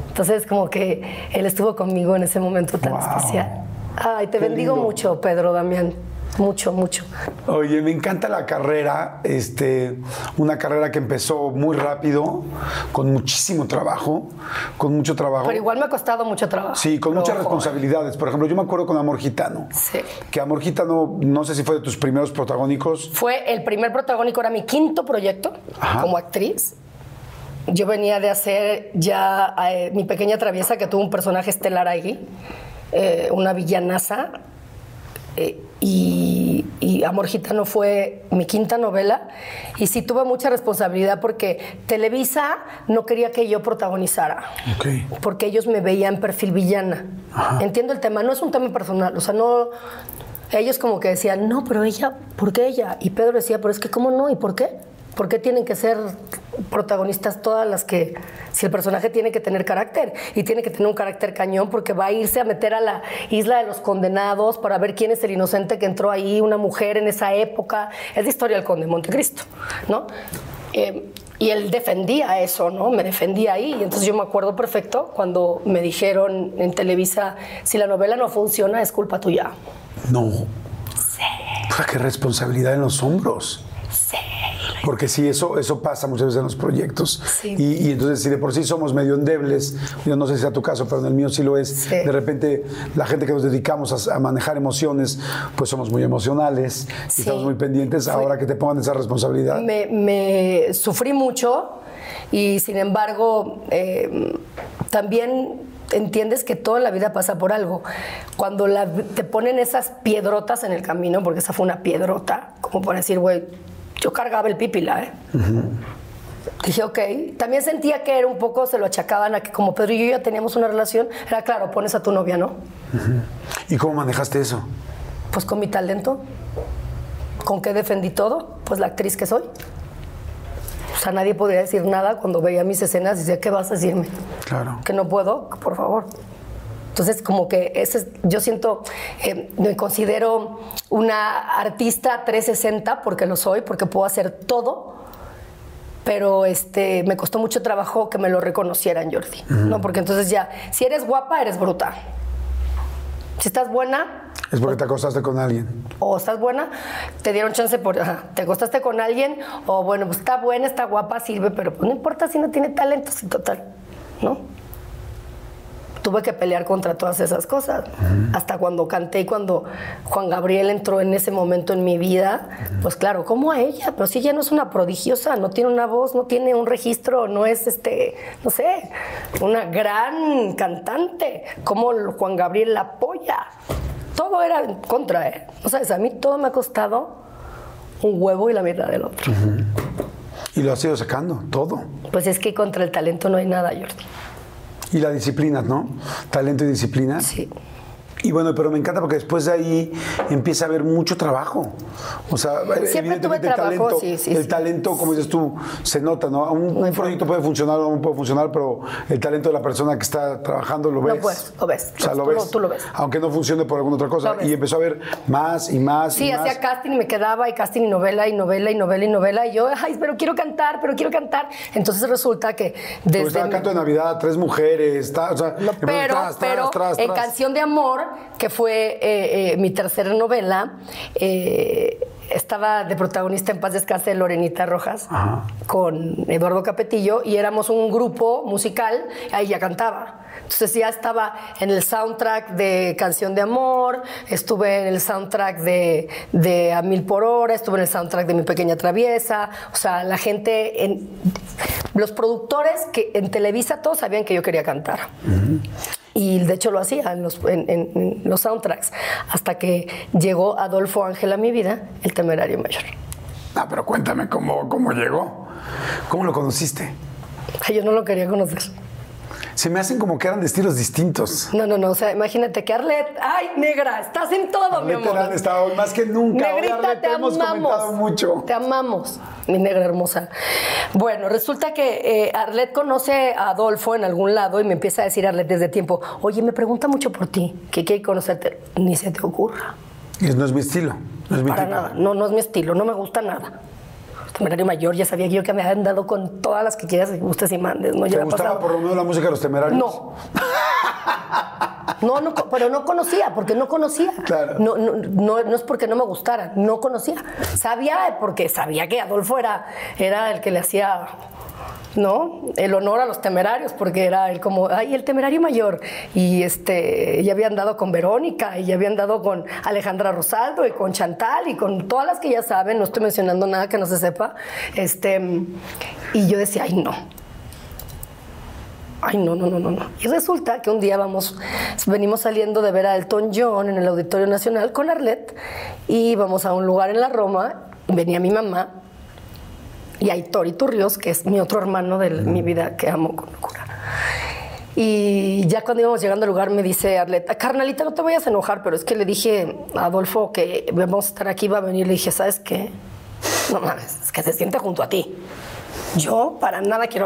Entonces, como que él estuvo conmigo en ese momento tan Wow. especial. Ay, te Qué bendigo lindo. mucho, Pedro Damián. Mucho, mucho. Oye, me encanta la carrera, este, una carrera que empezó muy rápido, con muchísimo trabajo, con mucho trabajo. Pero igual me ha costado mucho trabajo. Sí, con muchas responsabilidades. Por ejemplo, yo me acuerdo con Amor Gitano. Sí. Que Amor Gitano, no sé si fue de tus primeros protagónicos. Fue el primer protagónico, era mi quinto proyecto Ajá. como actriz. Yo venía de hacer ya eh, mi pequeña traviesa, que tuvo un personaje estelar ahí, eh, una villanaza. Eh, y, y Amor Gitano fue mi quinta novela. Y sí tuve mucha responsabilidad porque Televisa no quería que yo protagonizara Ok. porque ellos me veían perfil villana. Entiendo el tema, no es un tema personal, o sea, no... Ellos como que decían, no, pero ella, ¿por qué ella? Y Pedro decía, pero es que ¿cómo no? ¿Y por qué? ¿Por qué tienen que ser protagonistas todas las que, si el personaje tiene que tener carácter y tiene que tener un carácter cañón porque va a irse a meter a la isla de los condenados para ver quién es el inocente que entró ahí, una mujer en esa época? Es la historia del conde de Montecristo, ¿no? Eh, y él defendía eso, ¿no? Me defendía ahí. Y entonces yo me acuerdo perfecto cuando me dijeron en Televisa, si la novela no funciona, es culpa tuya. No. Sí. qué responsabilidad en los hombros. Porque sí, eso, eso pasa muchas veces en los proyectos. Sí. Y, y entonces, si de por sí somos medio endebles, yo no sé si sea tu caso, pero en el mío sí lo es. Sí. De repente, la gente que nos dedicamos a, a manejar emociones, pues somos muy emocionales y Sí. estamos muy pendientes. Ahora que te pongan esa responsabilidad. Me, me sufrí mucho y sin embargo eh, también entiendes que toda la vida pasa por algo. Cuando la- te ponen esas piedrotas en el camino, porque esa fue una piedrota, como para decir, güey, yo cargaba el pípila, ¿eh? Dije, ok. También sentía que era un poco, se lo achacaban a que como Pedro y yo ya teníamos una relación, era claro, pones a tu novia, ¿no? ¿Y cómo manejaste eso? Pues con mi talento. ¿Con qué defendí todo? Pues la actriz que soy. O sea, nadie podría decir nada cuando veía mis escenas y decía, ¿qué vas a decirme? Claro. Que no puedo, por favor. Entonces, como que ese es- yo siento, eh, me considero una artista 360 porque lo soy, porque puedo hacer todo, pero este, me costó mucho trabajo que me lo reconocieran, Jordi. ¿no? Porque entonces ya, si eres guapa, eres bruta. Si estás buena, Es porque te acostaste con alguien. o estás buena, te dieron chance por, ajá, te acostaste con alguien, o bueno, pues está buena, está guapa, sirve, pero pues no importa si no tiene talento, sí, total, ¿no? Tuve que pelear contra todas esas cosas. Hasta cuando canté y cuando Juan Gabriel entró en ese momento en mi vida, pues claro, ¿cómo a ella? Pero si ella no es una prodigiosa, no tiene una voz, no tiene un registro, no es este, no sé, una gran cantante. ¿Cómo Juan Gabriel la apoya? Todo era en contra, ¿eh? O sea, a mí todo me ha costado un huevo y la mitad del otro. Y lo has ido sacando, todo. Pues es que contra el talento no hay nada, Jordi. Y la disciplina, ¿no? Talento y disciplina. Sí. Y bueno, pero me encanta porque después de ahí empieza a haber mucho trabajo. O sea, Siempre tuve evidentemente el trabajo, talento, sí, sí, el sí. talento, como dices tú, se nota, ¿no? Un, un proyecto puede funcionar o no puede funcionar, pero el talento de la persona que está trabajando lo ves. puedes, lo ves. O sea, Tú lo lo- ves. tú lo ves. Aunque no funcione por alguna otra cosa. Lo ves. Y empezó a ver más y más Sí, y más. hacía casting y me quedaba y casting y novela y novela y novela y novela y yo, ay, pero quiero cantar, pero quiero cantar. Entonces resulta que desde estaba canto de Navidad, tres mujeres, ta- o sea, Lo- pero, tras, tras, pero tras, en. Canción de Amor, que fue eh, eh, mi tercera novela, eh, estaba de protagonista en Paz Descanse Lorenita Rojas con Eduardo Capetillo y éramos un grupo musical, ahí ya cantaba. Entonces ya estaba en el soundtrack de Canción de Amor, estuve en el soundtrack de, de A Mil por Hora, estuve en el soundtrack de Mi Pequeña Traviesa. O sea, la gente, en, los productores que en Televisa todos sabían que yo quería cantar. Y de hecho lo hacía en los, en- en- los soundtracks, hasta que llegó Adolfo Ángel a mi vida, el temerario mayor. Ah, pero cuéntame cómo, cómo llegó. ¿Cómo lo conociste? Ay, Yo no lo quería conocer. Se me hacen como que eran de estilos distintos. No, no, no. O sea, imagínate que Arlet, ay, negra, estás en todo, mi amor. hoy más que nunca. Negrita, Arlette, te hemos comentado amamos. mucho. Te amamos, mi negra hermosa. Bueno, resulta que eh, Arlet conoce a Adolfo en algún lado y me empieza a decir Arlet desde tiempo, oye, me pregunta mucho por ti, que quiere conocerte. Ni se te ocurra. Y no es mi estilo. No es mi Para tipo. nada. No, no es mi estilo, no me gusta nada. Temerario mayor, ya sabía que yo que me habían dado con todas las que quieras gustes y mandes. ¿no? Ya ¿Te gustaba pasado. por lo menos la música de los temerarios? No. No, no, pero no conocía, porque no conocía. Claro. No, no, no, no es porque no me gustara, no conocía. Sabía porque sabía que Adolfo era, era el que le hacía, ¿no? El honor a los temerarios, porque era el como, ay, el temerario mayor. Y este, ya habían dado con Verónica, y ya habían dado con Alejandra Rosaldo, y con Chantal, y con todas las que ya saben, no estoy mencionando nada que no se sepa. Este, y yo decía, ay, no. Ay, no, no, no, no, no. Y resulta que un día vamos, venimos saliendo de ver a Elton John en el Auditorio Nacional con Arlette y vamos a un lugar en la Roma. Venía mi mamá y Aitor Iturrios, que es mi otro hermano de mi vida que amo con locura. Y ya cuando íbamos llegando al lugar me dice Arlette, "Ah, carnalita, no te vayas a enojar, pero es que le dije a Adolfo que vamos a estar aquí, va a venir. Le dije, ¿sabes qué? No mames, es que se siente junto a ti. Yo para nada quiero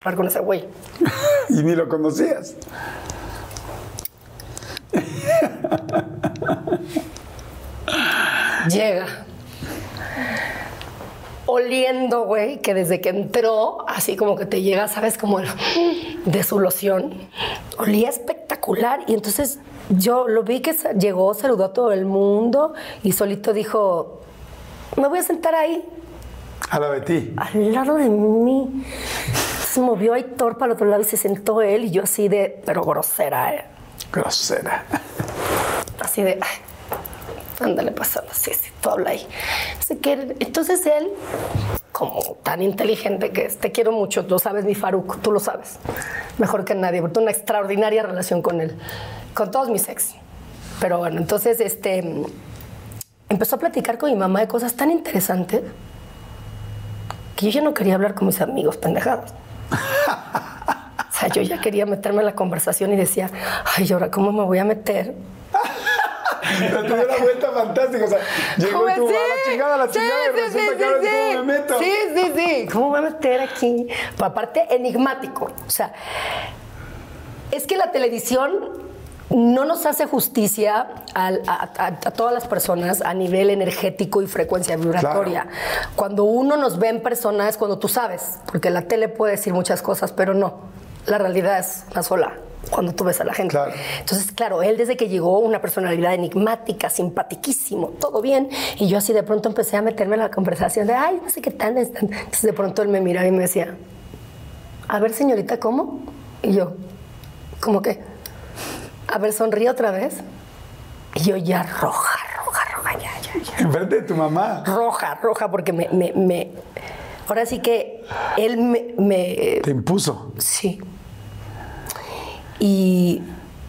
Con ese güey. Y ni lo conocías. Llega. Oliendo, güey, que desde que entró, así como que te llega, ¿sabes? Como el de su loción. Olía espectacular. Y entonces yo lo vi que llegó, saludó a todo el mundo y solito dijo, me voy a sentar ahí, A la Betty. al lado de mí. Se movió Aitor para el otro lado y se sentó él y yo así de, pero grosera, ¿eh? Grosera. así de, "Ay, ándale pasando, sí, sí, tú habla ahí. Así que, entonces él, como tan inteligente que es, te quiero mucho, lo sabes, mi Faruk, tú lo sabes, mejor que nadie, porque una extraordinaria relación con él, con todos mis ex. Pero bueno, entonces, este, empezó a platicar con mi mamá de cosas tan interesantes que yo ya no quería hablar con mis amigos pendejados. O sea, yo ya quería meterme en la conversación y decía, ay, ¿y ahora cómo me voy a meter? Pero dio la vuelta fantástica. O sea, llegó y tú, sí. la chingada, la Sí, chingada, y sí, resulta sí, que ahora sí, ¿cómo me meto? Sí, sí, sí. ¿Cómo me voy a meter aquí? Pero aparte, enigmático. O sea, es que la televisión no nos hace justicia a, a- a todas las personas a nivel energético y frecuencia vibratoria. Cuando uno nos ve en persona es cuando tú sabes, porque la tele puede decir muchas cosas, pero no. La realidad es una sola. Cuando tú ves a la gente. Claro. Entonces, claro, él desde que llegó, una personalidad enigmática, simpatiquísimo, todo bien. Y yo así de pronto empecé a meterme en la conversación de, ay, no sé qué tan están. Entonces de pronto él me miraba y me decía, a ver, señorita, ¿cómo? Y yo, ¿cómo que? A ver, sonríe otra vez. Y yo ya roja, roja, roja, ya, ya, ya. Enfrente de tu mamá. Roja, roja, porque me, me, me- Ahora sí que él me- me Te impuso. Sí. Y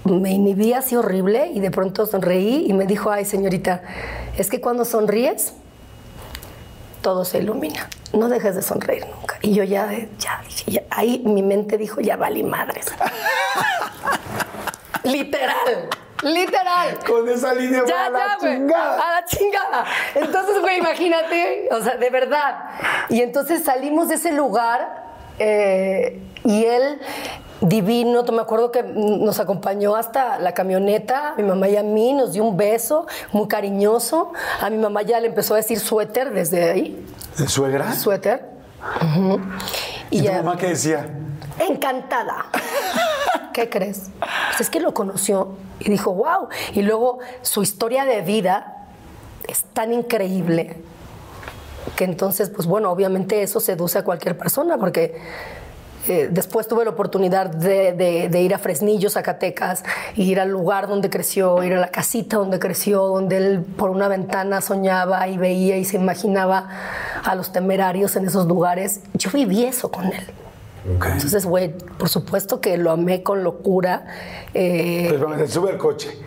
me inhibí así horrible y de pronto sonreí y me dijo, ay señorita, es que cuando sonríes, todo se ilumina. No dejes de sonreír nunca. Y yo ya, ya, ya- ahí mi mente dijo, ya valí madres. literal, literal. Con esa línea Ya, a la ya, chingada. A la chingada. Entonces, güey, imagínate, o sea, de verdad. Y entonces salimos de ese lugar Eh, y él, divino, me acuerdo que nos acompañó hasta la camioneta, mi mamá y a mí, nos dio un beso muy cariñoso. A mi mamá ya le empezó a decir suéter desde ahí. ¿De suegra? Suéter. ¿Y, tu mamá qué decía? Encantada. ¿Qué crees? Pues es que lo conoció y dijo, wow. Y luego su historia de vida es tan increíble que entonces, pues bueno, obviamente eso seduce a cualquier persona porque eh, después tuve la oportunidad de, ir a Fresnillo, Zacatecas, ir al lugar donde creció, ir a la casita donde creció, donde él por una ventana soñaba y veía y se imaginaba a los temerarios en esos lugares. Yo viví eso con él. Entonces, güey, por supuesto que lo amé con locura. Eh, pues bueno, se sube al coche.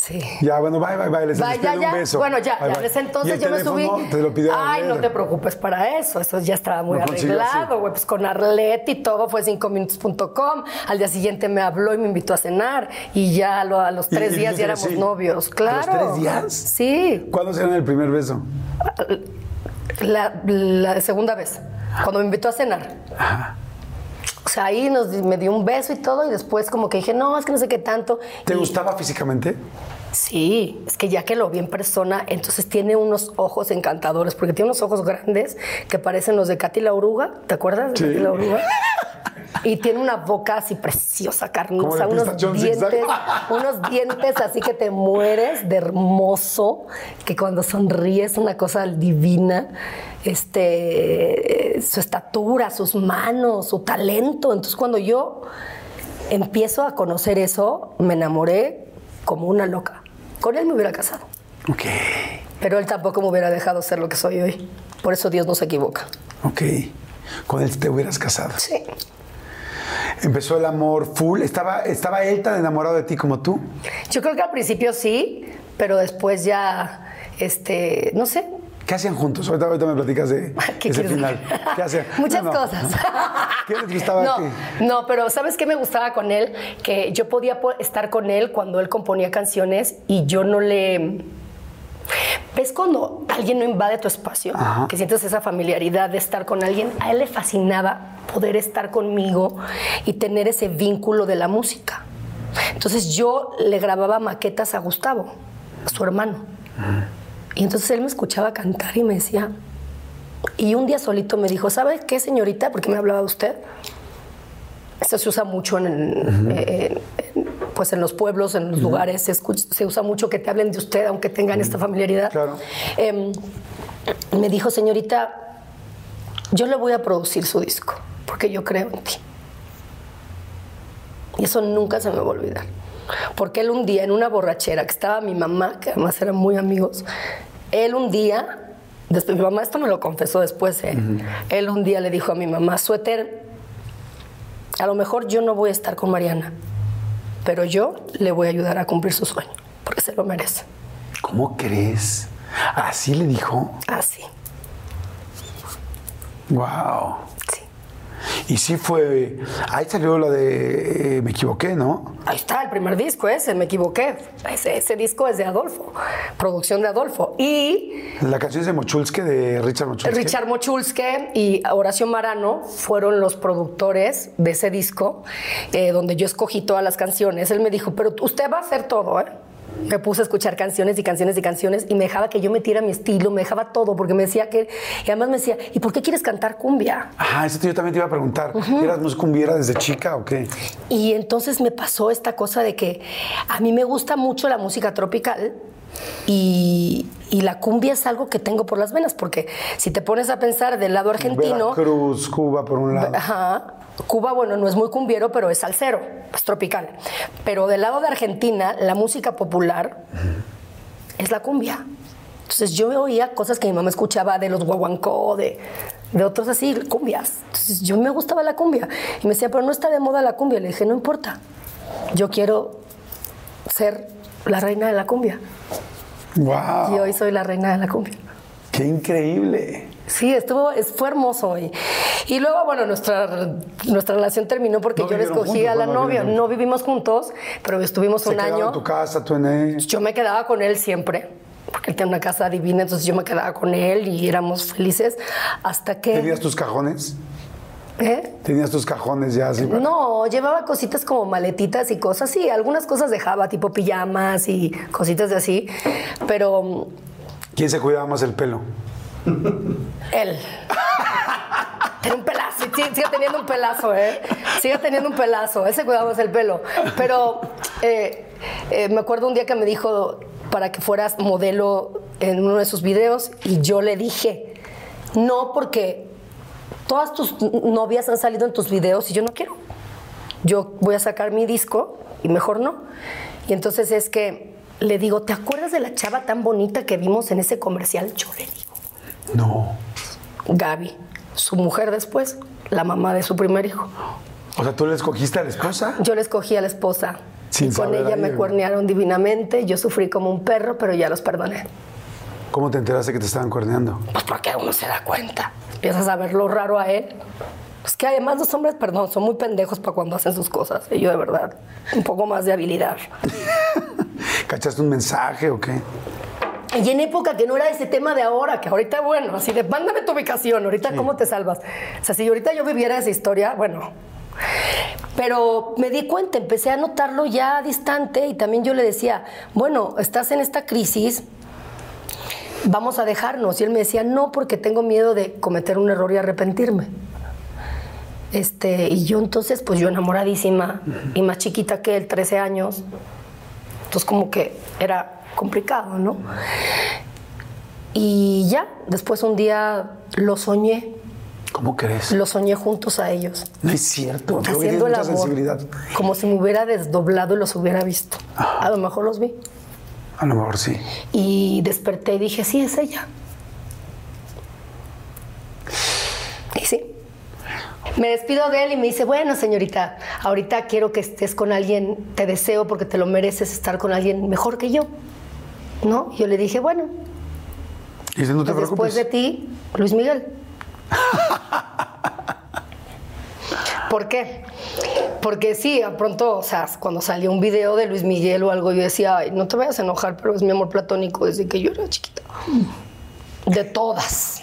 Sí. Ya, bueno, bye, bye, bye. Les bye, ya, ya. un beso. Bueno, ya, ya desde entonces yo me subí. Te lo pidió Ay, no te preocupes para eso. Eso ya estaba muy arreglado, güey. Pues con Arlet y todo fue 5minutos.com. Al día siguiente me habló y me invitó a cenar. Y ya a los tres días ya éramos novios. Claro. ¿A los tres días? Sí. ¿Cuándo se el primer beso? La, la segunda vez. Cuando me invitó a cenar. Ajá. O sea, ahí nos, me dio un beso y todo, y después como que dije, no, es que no sé qué tanto. ¿Te gustaba físicamente? Sí, es que ya que lo vi en persona, entonces tiene unos ojos encantadores, porque tiene unos ojos grandes que parecen los de Katy la oruga, ¿te acuerdas de Katy la oruga? Y tiene una boca así preciosa, carnosa, unos dientes, unos dientes así que te mueres de hermoso, que cuando sonríes una cosa divina este, su estatura, sus manos, su talento. Entonces cuando yo empiezo a conocer eso, me enamoré como una loca. Con él me hubiera casado. Ok. Pero él tampoco me hubiera dejado ser lo que soy hoy. Por eso Dios no se equivoca. Ok. Con él te hubieras casado. Sí. Empezó el amor full. ¿Estaba, ¿Estaba él tan enamorado de ti como tú? Yo creo que al principio sí, pero después ya, este, no sé, ¿Qué hacían juntos? Ahorita, ahorita me platicas de ese final. ¿Qué hacían? Muchas cosas. ¿Qué les gustaba no? No, pero ¿sabes qué me gustaba con él? Que yo podía estar con él cuando él componía canciones y yo no le... ¿Ves cuando alguien no invade tu espacio? Que sientes esa familiaridad de estar con alguien. A él le fascinaba poder estar conmigo y tener ese vínculo de la música. Entonces yo le grababa maquetas a Gustavo, a su hermano. Y entonces él me escuchaba cantar y me decía, y un día solito me dijo, ¿sabe qué, señorita? Porque me hablaba de usted. Esto se usa mucho en, eh, pues en los pueblos, en los lugares, se, usa mucho que te hablen de usted, aunque tengan esta familiaridad. Claro. Em, me dijo, señorita, yo le voy a producir su disco, porque yo creo en ti. Y eso nunca se me va a olvidar. Porque él un día, en una borrachera, que estaba mi mamá, que además eran muy amigos, él un día, después, mi mamá esto me lo confesó después, ¿eh? él un día le dijo a mi mamá, suéter, a lo mejor yo no voy a estar con Mariana, pero yo le voy a ayudar a cumplir su sueño, porque se lo merece. ¿Cómo crees? ¿Así le dijo? Así. Wow. Y sí fue. Ahí salió la de eh, Me equivoqué, ¿no? Ahí está, el primer disco ese, Me equivoqué. Ese, disco es de Adolfo, producción de Adolfo. Y. La canción es de Mochulske, de Richard Mochulske. Richard Mochulske y Horacio Marano fueron los productores de ese disco, eh, donde yo escogí todas las canciones. Él me dijo, pero usted va a hacer todo, ¿eh? Me puse a escuchar canciones y canciones y canciones y me dejaba que yo metiera mi estilo, me dejaba todo, porque me decía que. Y además me decía, ¿y por qué quieres cantar cumbia? Ajá, eso yo también te iba a preguntar. ¿Eras muy cumbiera desde chica o qué? Y entonces me pasó esta cosa de que a mí me gusta mucho la música tropical. Y, la cumbia es algo que tengo por las venas, porque si te pones a pensar del lado argentino. Cruz, Cuba, por un lado. Ajá. Cuba, bueno, no es muy cumbiero, pero es salsero, es tropical. Pero del lado de Argentina, la música popular es la cumbia. Entonces yo oía cosas que mi mamá escuchaba de los guaguancó, de, de otros así, cumbias. Entonces yo me gustaba la cumbia. Y me decía, pero no está de moda la cumbia. Le dije, no importa. Yo quiero ser la reina de la cumbia. Wow. Y hoy soy la reina de la cumbia. Qué increíble. Sí, estuvo, fue hermoso hoy. Y luego, bueno, nuestra, nuestra relación terminó porque yo le escogí a la novia. No vivimos juntos, pero estuvimos un año. en tu casa, tú en él? Yo me quedaba con él siempre, porque él tenía una casa divina, entonces yo me quedaba con él y éramos felices hasta que... ¿Tenías tus cajones? ¿Eh? Tenías tus cajones ya así. para- No, llevaba cositas como maletitas y cosas, sí, algunas cosas dejaba, tipo pijamas y cositas de así, pero ¿Quién se cuidaba más el pelo? él. Tiene un pelazo, sí, sigue teniendo un pelazo, ¿eh? Sigue teniendo un pelazo, ese cuidamos el pelo. Pero eh, eh, me acuerdo un día que me dijo para que fueras modelo en uno de sus videos y yo le dije, no, porque todas tus novias han salido en tus videos y yo no quiero. Yo voy a sacar mi disco y mejor no. Y entonces es que le digo, ¿te acuerdas de la chava tan bonita que vimos en ese comercial? Yo le digo. No. Gaby, su mujer después, la mamá de su primer hijo. O sea, tú le escogiste a la esposa. Yo le escogí a la esposa. Sin y con ella me cuernearon divinamente. Yo sufrí como un perro, pero ya los perdoné. ¿Cómo te enteraste que te estaban cuerneando? Pues porque uno se da cuenta. Empiezas a ver lo raro a él. Es que además los hombres, perdón, son muy pendejos para cuando hacen sus cosas. Y yo de verdad, un poco más de habilidad. ¿Cachaste un mensaje o qué? Y en época que no era ese tema de ahora, que ahorita, bueno, así de, mándame tu ubicación, ahorita cómo te salvas. O sea, si ahorita yo viviera esa historia, bueno. Pero me di cuenta, empecé a notarlo ya distante y también yo le decía, bueno, estás en esta crisis, vamos a dejarnos. Y él me decía, no, porque tengo miedo de cometer un error y arrepentirme. Este, y yo entonces, pues yo enamoradísima y más chiquita que él, 13 años. Entonces como que era complicado, ¿no? Y ya, después un día lo soñé, ¿Cómo crees? lo soñé juntos a ellos, No es cierto. Haciendo el amor, sensibilidad. como si me hubiera desdoblado y los hubiera visto. A lo mejor los vi. A lo mejor sí. Y desperté y dije, sí, es ella. Y sí. Me despido de él y me dice, bueno, señorita, ahorita quiero que estés con alguien, te deseo porque te lo mereces estar con alguien mejor que yo. ¿No? Yo le dije, bueno, Y dice, no te pues después preocupes. de ti, Luis Miguel. ¿Por qué? Porque sí, a pronto, o sea, cuando salió un video de Luis Miguel o algo, yo decía, Ay, no te vayas a enojar, pero es mi amor platónico desde que yo era chiquita. De todas.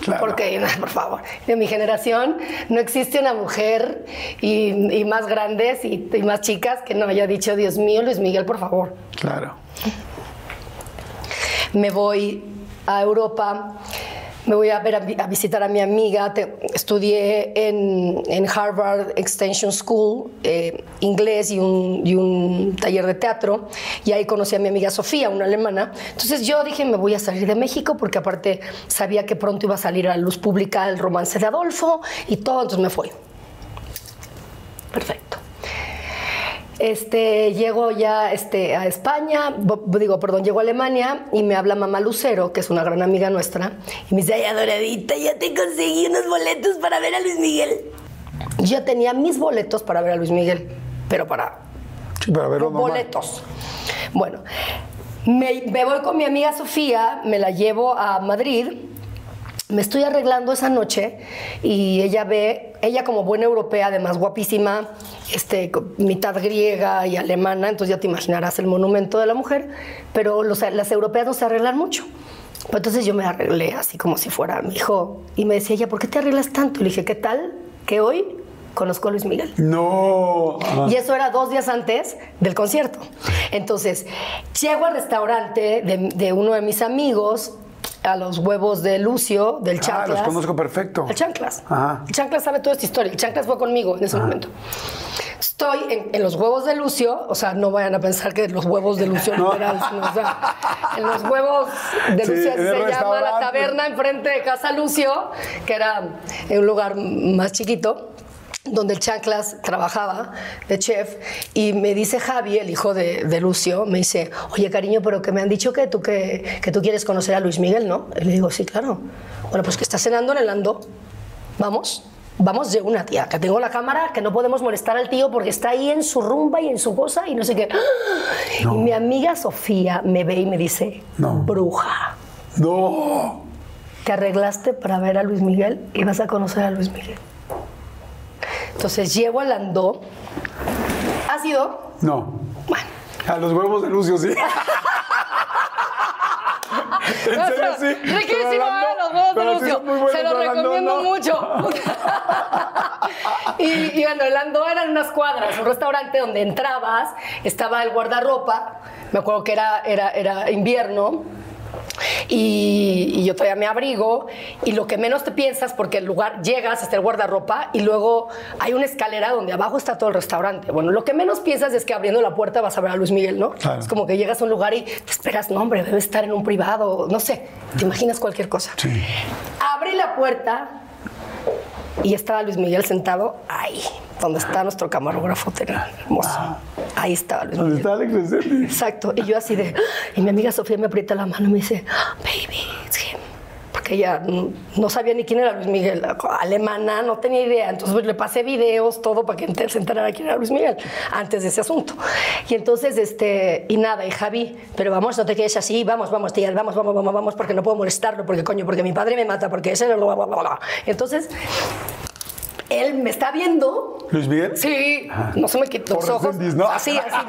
Claro. Porque, no, por favor, de mi generación no existe una mujer y, y más grandes y, y más chicas que no haya dicho, Dios mío, Luis Miguel, por favor Claro. me voy a Europa, me voy a, ver a, vi- a visitar a mi amiga, te- estudié en, en Harvard Extension School eh, inglés y un, y un taller de teatro, y ahí conocí a mi amiga Sofía, una alemana. Entonces yo dije, me voy a salir de México, porque aparte sabía que pronto iba a salir a la luz pública el romance de Adolfo y todo, entonces me fui. Perfecto. Este, llego ya este, a España, digo, perdón, llego a Alemania y me habla mamá Lucero, que es una gran amiga nuestra, y me dice, ay, adoradita, ya te conseguí unos boletos para ver a Luis Miguel. Yo tenía mis boletos para ver a Luis Miguel, pero para Sí, para verlo mamá. boletos. Bueno, me, me voy con mi amiga Sofía, me la llevo a Madrid. Me estoy arreglando esa noche y ella ve, ella como buena europea, además guapísima, este, mitad griega y alemana, entonces ya te imaginarás el monumento de la mujer, pero los- las europeas no se arreglan mucho. Pues Entonces yo me arreglé así como si fuera mi hijo y me decía ella, ¿por qué te arreglas tanto? Y le dije, ¿qué tal que hoy conozco a Luis Miguel? No. Y eso era dos días antes del concierto. Entonces, llego al restaurante de, de uno de mis amigos, a los huevos de Lucio, del Ah, Chanclas. los conozco perfecto. El Chanclas. Ajá. El Chanclas sabe toda esta historia. El Chanclas fue conmigo en ese momento. Estoy en, en los huevos de Lucio, o sea, no vayan a pensar que los huevos de Lucio literal, sino, o sea, en los huevos de Sí, Lucio se llama la taberna enfrente de Casa Lucio, que era un lugar más chiquito donde el Chanclas trabajaba de chef y me dice Javi, el hijo de, de Lucio, me dice, oye cariño, pero que me han dicho que tú, que, que tú quieres conocer a Luis Miguel, ¿no? Y le digo, sí, claro. Bueno, pues que está cenando en el Ando, vamos. Vamos de una tía, que tengo la cámara, que no podemos molestar al tío porque está ahí en su rumba y en su cosa y no sé qué. Y mi amiga Sofía me ve y me dice, No. bruja, No. te arreglaste para ver a Luis Miguel y vas a conocer a Luis Miguel. Entonces llego al Andó. ¿Has ido? No. Bueno. A los huevos de Lucio, sí. ¿En serio, sí? Riquísimo, hablando- ¿eh? Los huevos sí Lucio. buenos Se lo hablando, recomiendo ¿no? mucho. y, y bueno, el Ando eran unas cuadras, un restaurante donde entrabas, estaba el guardarropa, me acuerdo que era, era, era invierno. Y, y yo traía mi abrigo y lo que menos te piensas porque el lugar llegas hasta el guardarropa y luego hay una escalera donde abajo está todo el restaurante. Bueno, lo que menos piensas es que abriendo la puerta vas a ver a Luis Miguel, ¿no? Claro. Es como que llegas a un lugar y te esperas, no hombre, debe estar en un privado, no sé, te imaginas cualquier cosa. Abrí la puerta y estaba Luis Miguel sentado ahí, donde está nuestro camarógrafo hermoso. Ahí estaba Luis ¿Dónde Miguel. está Alex? Exacto. Y yo así de. Y mi amiga Sofía me aprieta la mano y me dice, baby, it's him. Ella mm, no sabía ni quién era Luis Miguel. Alemana, no tenía idea. Entonces pues, le pasé videos, todo para que se enterara quién era Luis Miguel antes de ese asunto. Y entonces, este, y nada, y Javi, pero vamos, no te quedes así, vamos, vamos, tía, vamos, vamos, vamos, vamos, porque no puedo molestarlo, porque coño, porque mi padre me mata, porque ese. Bla, bla, bla, bla. Entonces, él me está viendo ¿Luis Miguel? Sí, no se me quitó los ojos. ¿no? Así, así,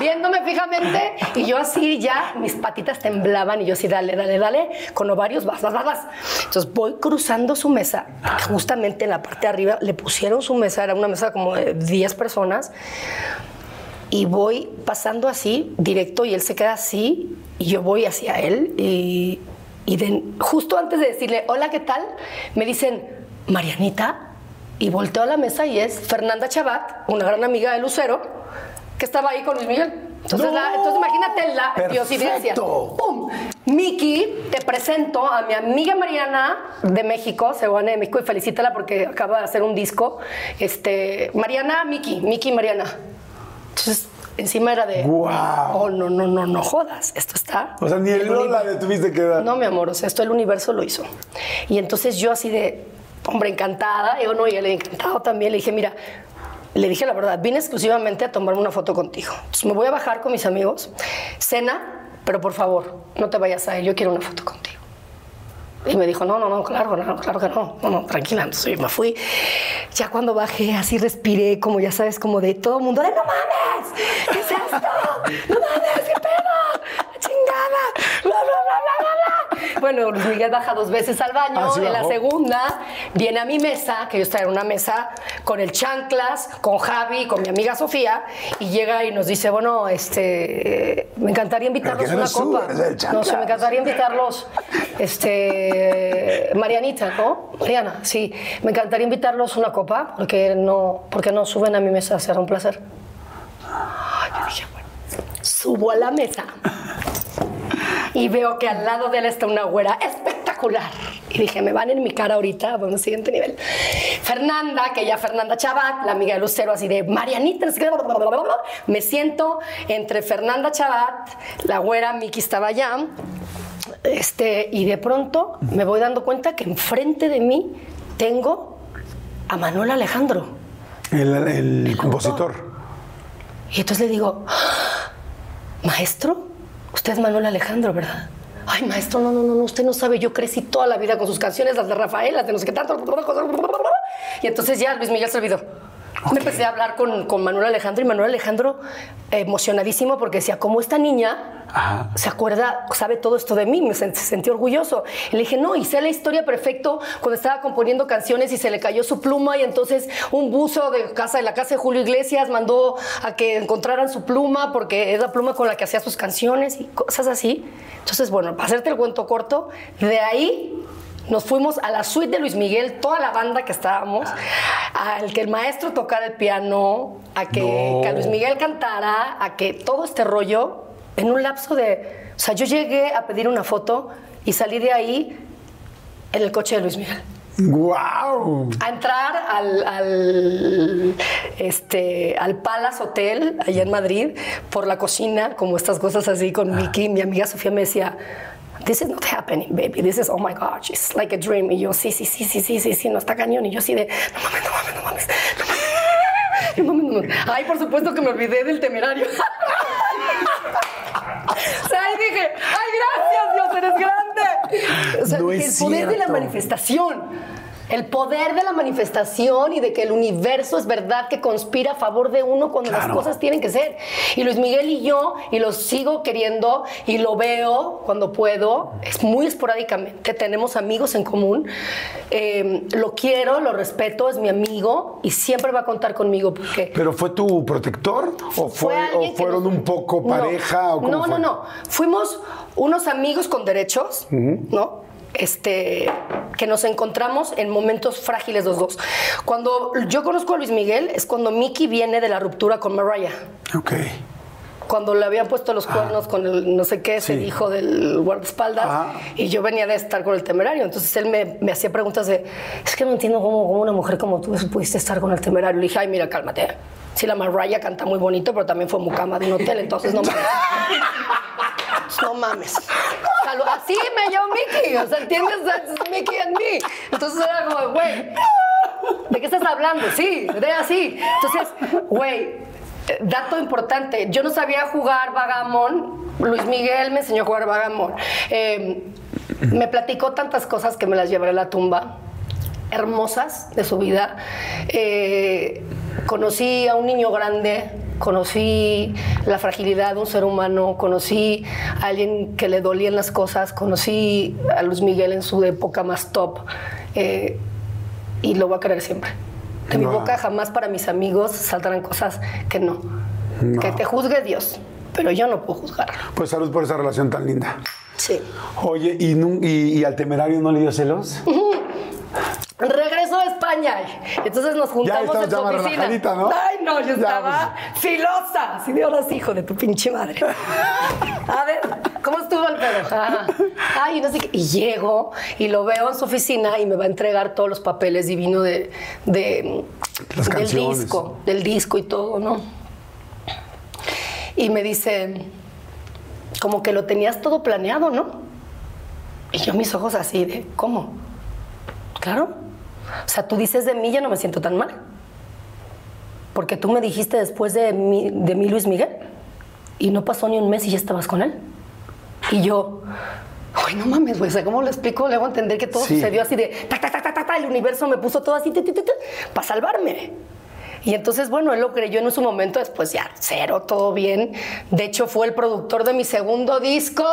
viéndome fijamente y yo así ya, mis patitas temblaban y yo así, dale, dale, dale, con ovarios, vas, vas, vas, vas. Entonces voy cruzando su mesa, justamente en la parte de arriba le pusieron su mesa, era una mesa como de 10 personas, y voy pasando así, directo, y él se queda así, y yo voy hacia él, y, y de- justo antes de decirle, hola, ¿qué tal? Me dicen, Marianita, y volteo a la mesa y es Fernanda Chabat, una gran amiga de Lucero, que estaba ahí con Luis Miguel. Entonces, ¡No! la- entonces imagínate la diosidencia. ¡Pum! Miki, te presento a mi amiga Mariana de México, se va de México y felicítala porque acaba de hacer un disco. Este, Mariana, Miki, Miki, Mariana. Entonces, encima era de. ¡Guau! Oh, no, no, no, no jodas. Esto está. O sea, ni el el Lola le tuviste que dar. no, mi amor, o sea, esto el universo lo hizo. Y entonces yo así de, hombre, encantada, yo no, y él encantado también, le dije, mira, le dije la verdad, vine exclusivamente a tomarme una foto contigo. Entonces me voy a bajar con mis amigos, cena, pero por favor, no te vayas a ir, yo quiero una foto contigo. Y me dijo, no, no, no, claro, no, claro que no, no, no, tranquila. Entonces me fui. Ya cuando bajé, así respiré, como ya sabes, como de todo mundo, no mames, ¿qué es esto? No mames, qué pedo, chingada, bla, bla, bla, bla. Bueno, Luis Miguel baja dos veces al baño. Ah, sí en la segunda viene a mi mesa, que yo estaba en una mesa con el chanclas, con Javi, con mi amiga Sofía, y llega y nos dice, bueno, este, me encantaría invitarlos a una tú, copa. no, se me encantaría invitarlos, este, Marianita, ¿no? Mariana, sí, me encantaría invitarlos a una copa, porque no, porque no suben a mi mesa, será un placer. Ay, yo dije, bueno, subo a la mesa y veo que al lado de él está una güera espectacular. Y dije, me van en mi cara ahorita, bueno, siguiente nivel. Fernanda, que ya Fernanda Chabat, la amiga de Lucero, así de Marianita, me siento entre Fernanda Chabat, la güera, Miki estaba allá, este, y de pronto me voy dando cuenta que enfrente de mí tengo a Manuel Alejandro. El, el compositor. Y entonces le digo, "Ah, maestro, usted es Manuel Alejandro, ¿verdad? Ay, maestro, no, no, no, usted no sabe, yo crecí toda la vida con sus canciones, las de Rafael, las de no sé qué tanto. Y entonces ya Luis Miguel se olvidó. Me empecé a hablar con, con Manuel Alejandro y Manuel Alejandro emocionadísimo porque decía, como esta niña Ajá. se acuerda, sabe todo esto de mí, me sen- se sentí orgulloso. Y le dije, no, y sé la historia perfecto cuando estaba componiendo canciones y se le cayó su pluma y entonces un buzo de casa de la casa de Julio Iglesias mandó a que encontraran su pluma porque es la pluma con la que hacía sus canciones y cosas así. Entonces, bueno, para hacerte el cuento corto, de ahí nos fuimos a la suite de Luis Miguel, toda la banda que estábamos, al que el maestro tocara el piano, a que, No. que a Luis Miguel cantara, a que todo este rollo, en un lapso de... O sea, yo llegué a pedir una foto y salí de ahí en el coche de Luis Miguel. ¡Guau! A entrar al, al, este, al Palace Hotel, allá en Madrid, por la cocina, como estas cosas así con Miki. Mi amiga Sofía me decía, This is not happening, baby. This is, oh my gosh, it's like a dream. Y yo, sí, sí, sí, sí, sí, sí, sí, no está cañón. Y yo así de, no mames, no mames, no mames. No mames. No mames, no mames. Ay, por supuesto que me olvidé del temerario. O sea, ahí dije, ay, gracias, Dios, eres grande. O sea, No el poder de la manifestación. El poder de la manifestación y de que el universo es verdad que conspira a favor de uno cuando las cosas tienen que ser. Y Luis Miguel y yo, y lo sigo queriendo y lo veo cuando puedo, es muy esporádicamente. Tenemos amigos en común. Eh, lo quiero, lo respeto, es mi amigo y siempre va a contar conmigo porque. ¿Pero fue tu protector? ¿O, fue, o fueron nos- un poco No, pareja? ¿o cómo no, fue? no, no. Fuimos unos amigos con derechos, ¿no? Este, que nos encontramos en momentos frágiles los dos. Cuando yo conozco a Luis Miguel es cuando Mickey viene de la ruptura con Mariah. Ok. Cuando le habían puesto los cuernos con el no sé qué, ese Sí. hijo del guardaespaldas, Ajá. y yo venía de estar con el temerario. Entonces él me, me hacía preguntas de: Es que no entiendo cómo, cómo una mujer como tú pudiste estar con el temerario. Le dije: Ay, mira, cálmate. Sí, la Mariah canta muy bonito, pero también fue mucama de un hotel, entonces no mames. No mames. Así me llamo Mickey, o sea, ¿entiendes? Mickey and me. Entonces era como, güey, ¿de qué estás hablando? Sí, de así. Entonces, güey, dato importante, yo no sabía jugar vagamón, Luis Miguel me enseñó a jugar vagamón. Eh, me platicó tantas cosas que me las llevaré a la tumba hermosas de su vida. Eh, conocí a un niño grande, conocí la fragilidad de un ser humano, conocí a alguien que le dolían las cosas, conocí a Luis Miguel en su época más top eh, y lo voy a querer siempre. De mi boca jamás para mis amigos saldrán cosas que no. No. Que te juzgue Dios, pero yo no puedo juzgar. Pues salud por esa relación tan linda. Sí. Oye, ¿y, nun- y- y al temerario no le dio celos? Regreso a España. Entonces nos juntamos en más oficina. ¿no? Ay, no, yo Ya, estaba filosa. Así de horas, hijo de tu pinche madre. A ver, ¿cómo estuvo el pedo? Ah, Ay, no sé qué. Y llego y lo veo en su oficina y me va a entregar todos los papeles divinos de, de- Las del canciones. disco, del disco y todo, ¿no? Y me dice, como que lo tenías todo planeado, ¿no? Y yo mis ojos así de, ¿cómo? Claro. O sea, tú dices de mí, ya no me siento tan mal. Porque tú me dijiste después de mí, de mí Luis Miguel. Y no pasó ni un mes y ya estabas con él. Y yo, ay, no mames, güey. ¿cómo le explico? Le hago entender que todo Sí. sucedió así de, ta, ta, ta, ta, ta, ta, el universo me puso todo así, para salvarme. Y entonces, bueno, él lo creyó en su momento, después ya, cero, todo bien. De hecho, fue el productor de mi segundo disco.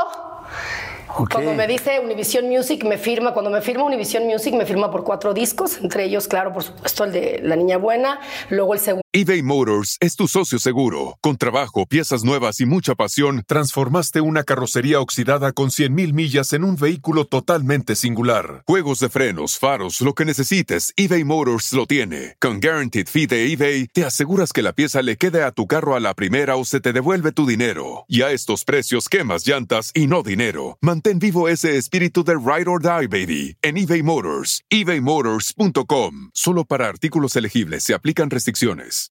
Ok. Cuando me dice Univision Music, me firma. Cuando me firma Univision Music, me firma por cuatro discos, entre ellos, claro, por supuesto, el de La Niña Buena, luego el segundo. eBay Motors es tu socio seguro. Con trabajo, piezas nuevas y mucha pasión, transformaste una carrocería oxidada con 100.000 millas en un vehículo totalmente singular. Juegos de frenos, faros, lo que necesites, eBay Motors lo tiene. Con Guaranteed Fee de eBay, te aseguras que la pieza le quede a tu carro a la primera o se te devuelve tu dinero. Y a estos precios, quemas llantas y no dinero. Mantén vivo ese espíritu de Ride or Die, baby, en eBay Motors. ebaymotors.com. Solo para artículos elegibles se aplican restricciones.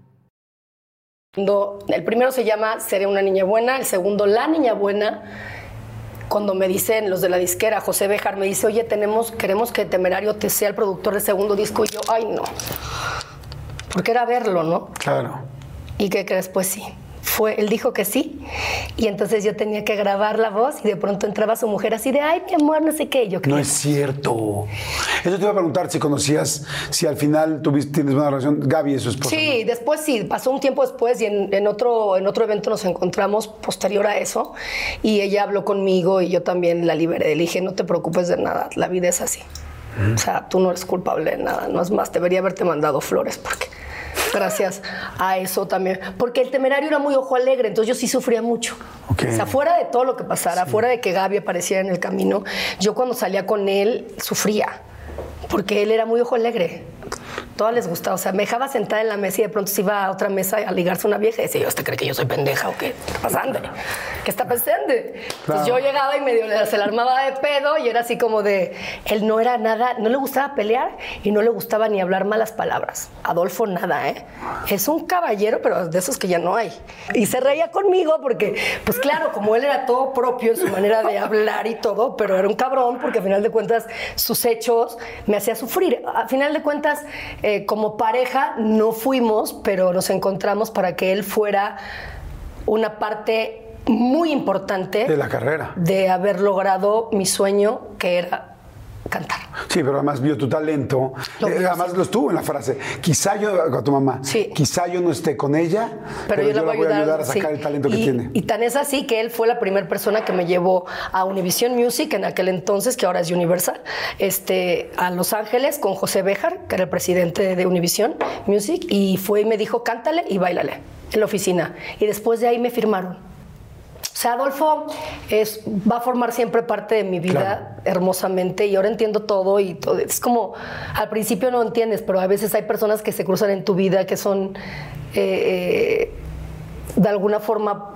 El primero se llama Seré una niña buena, el segundo La Niña Buena. Cuando me dicen los de la disquera, José Bejar me dice, oye, tenemos, queremos que Temerario te sea el productor del segundo disco. Y yo, ay, no. Porque era verlo, ¿no? Claro. ¿Y qué crees? Pues sí. Fue, él dijo que sí. Y entonces yo tenía que grabar la voz y de pronto entraba su mujer así de, ay, mi amor, no sé qué. Yo No es cierto. Eso te iba a preguntar si conocías, si al final tuviste, tienes buena relación. Gaby es su esposa. Sí, después sí, pasó un tiempo después y en, en otro, en otro evento nos encontramos posterior a eso y ella habló conmigo y yo también la liberé. Le dije, no te preocupes de nada, la vida es así. O sea, tú no eres culpable de nada, no es más, debería haberte mandado flores porque gracias a eso también. Porque el temerario era muy ojo alegre, entonces yo sí sufría mucho. Ok. O sea, fuera de todo lo que pasara, fuera de que Gaby apareciera en el camino, yo cuando salía con él sufría porque él era muy ojo alegre. Todas les gustaba. O sea, me dejaba sentada en la mesa y de pronto se iba a otra mesa a ligarse una vieja y decía, ¿usted cree que yo soy pendeja o qué? ¿Qué está pasando? ¿Qué está pasando? Entonces yo llegaba y medio se la armaba de pedo y era así como de, él no era nada, no le gustaba pelear y no le gustaba ni hablar malas palabras. Adolfo nada, ¿eh? Es un caballero, pero de esos que ya no hay. Y se reía conmigo porque, pues claro, como él era todo propio en su manera de hablar y todo, pero era un cabrón porque al final de cuentas sus hechos me hacía sufrir. A final de cuentas, eh, como pareja no fuimos, pero nos encontramos para que él fuera una parte muy importante de la carrera. De haber logrado mi sueño, que era cantar. Sí, pero además vio tu talento. Eh, además lo estuvo en la frase. Quizá yo, con tu mamá, sí. quizá yo no esté con ella, pero, yo, la voy, a ayudar, a sacar el talento que tiene. Y tan es así que él fue la primera persona que me llevó a Univision Music en aquel entonces, que ahora es Universal, este, a Los Ángeles con José Béjar, que era el presidente de Univision Music, y fue y me dijo, cántale y bailale en la oficina. Y después de ahí me firmaron. O sea, Adolfo es, va a formar siempre parte de mi vida hermosamente y ahora entiendo todo y todo. Es como, al principio no entiendes, pero a veces hay personas que se cruzan en tu vida que son eh, eh, de alguna forma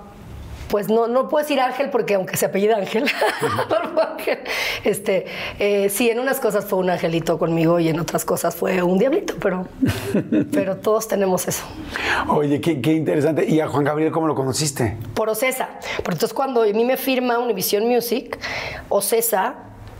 pues no, no puedo decir Ángel porque aunque se apellida Ángel, este, eh, sí, en unas cosas fue un angelito conmigo y en otras cosas fue un diablito, pero, pero todos tenemos eso. Oye, qué, qué, interesante. ¿Y a Juan Gabriel cómo lo conociste? Por Ocesa. Entonces cuando a mí me firma Univision Music, Ocesa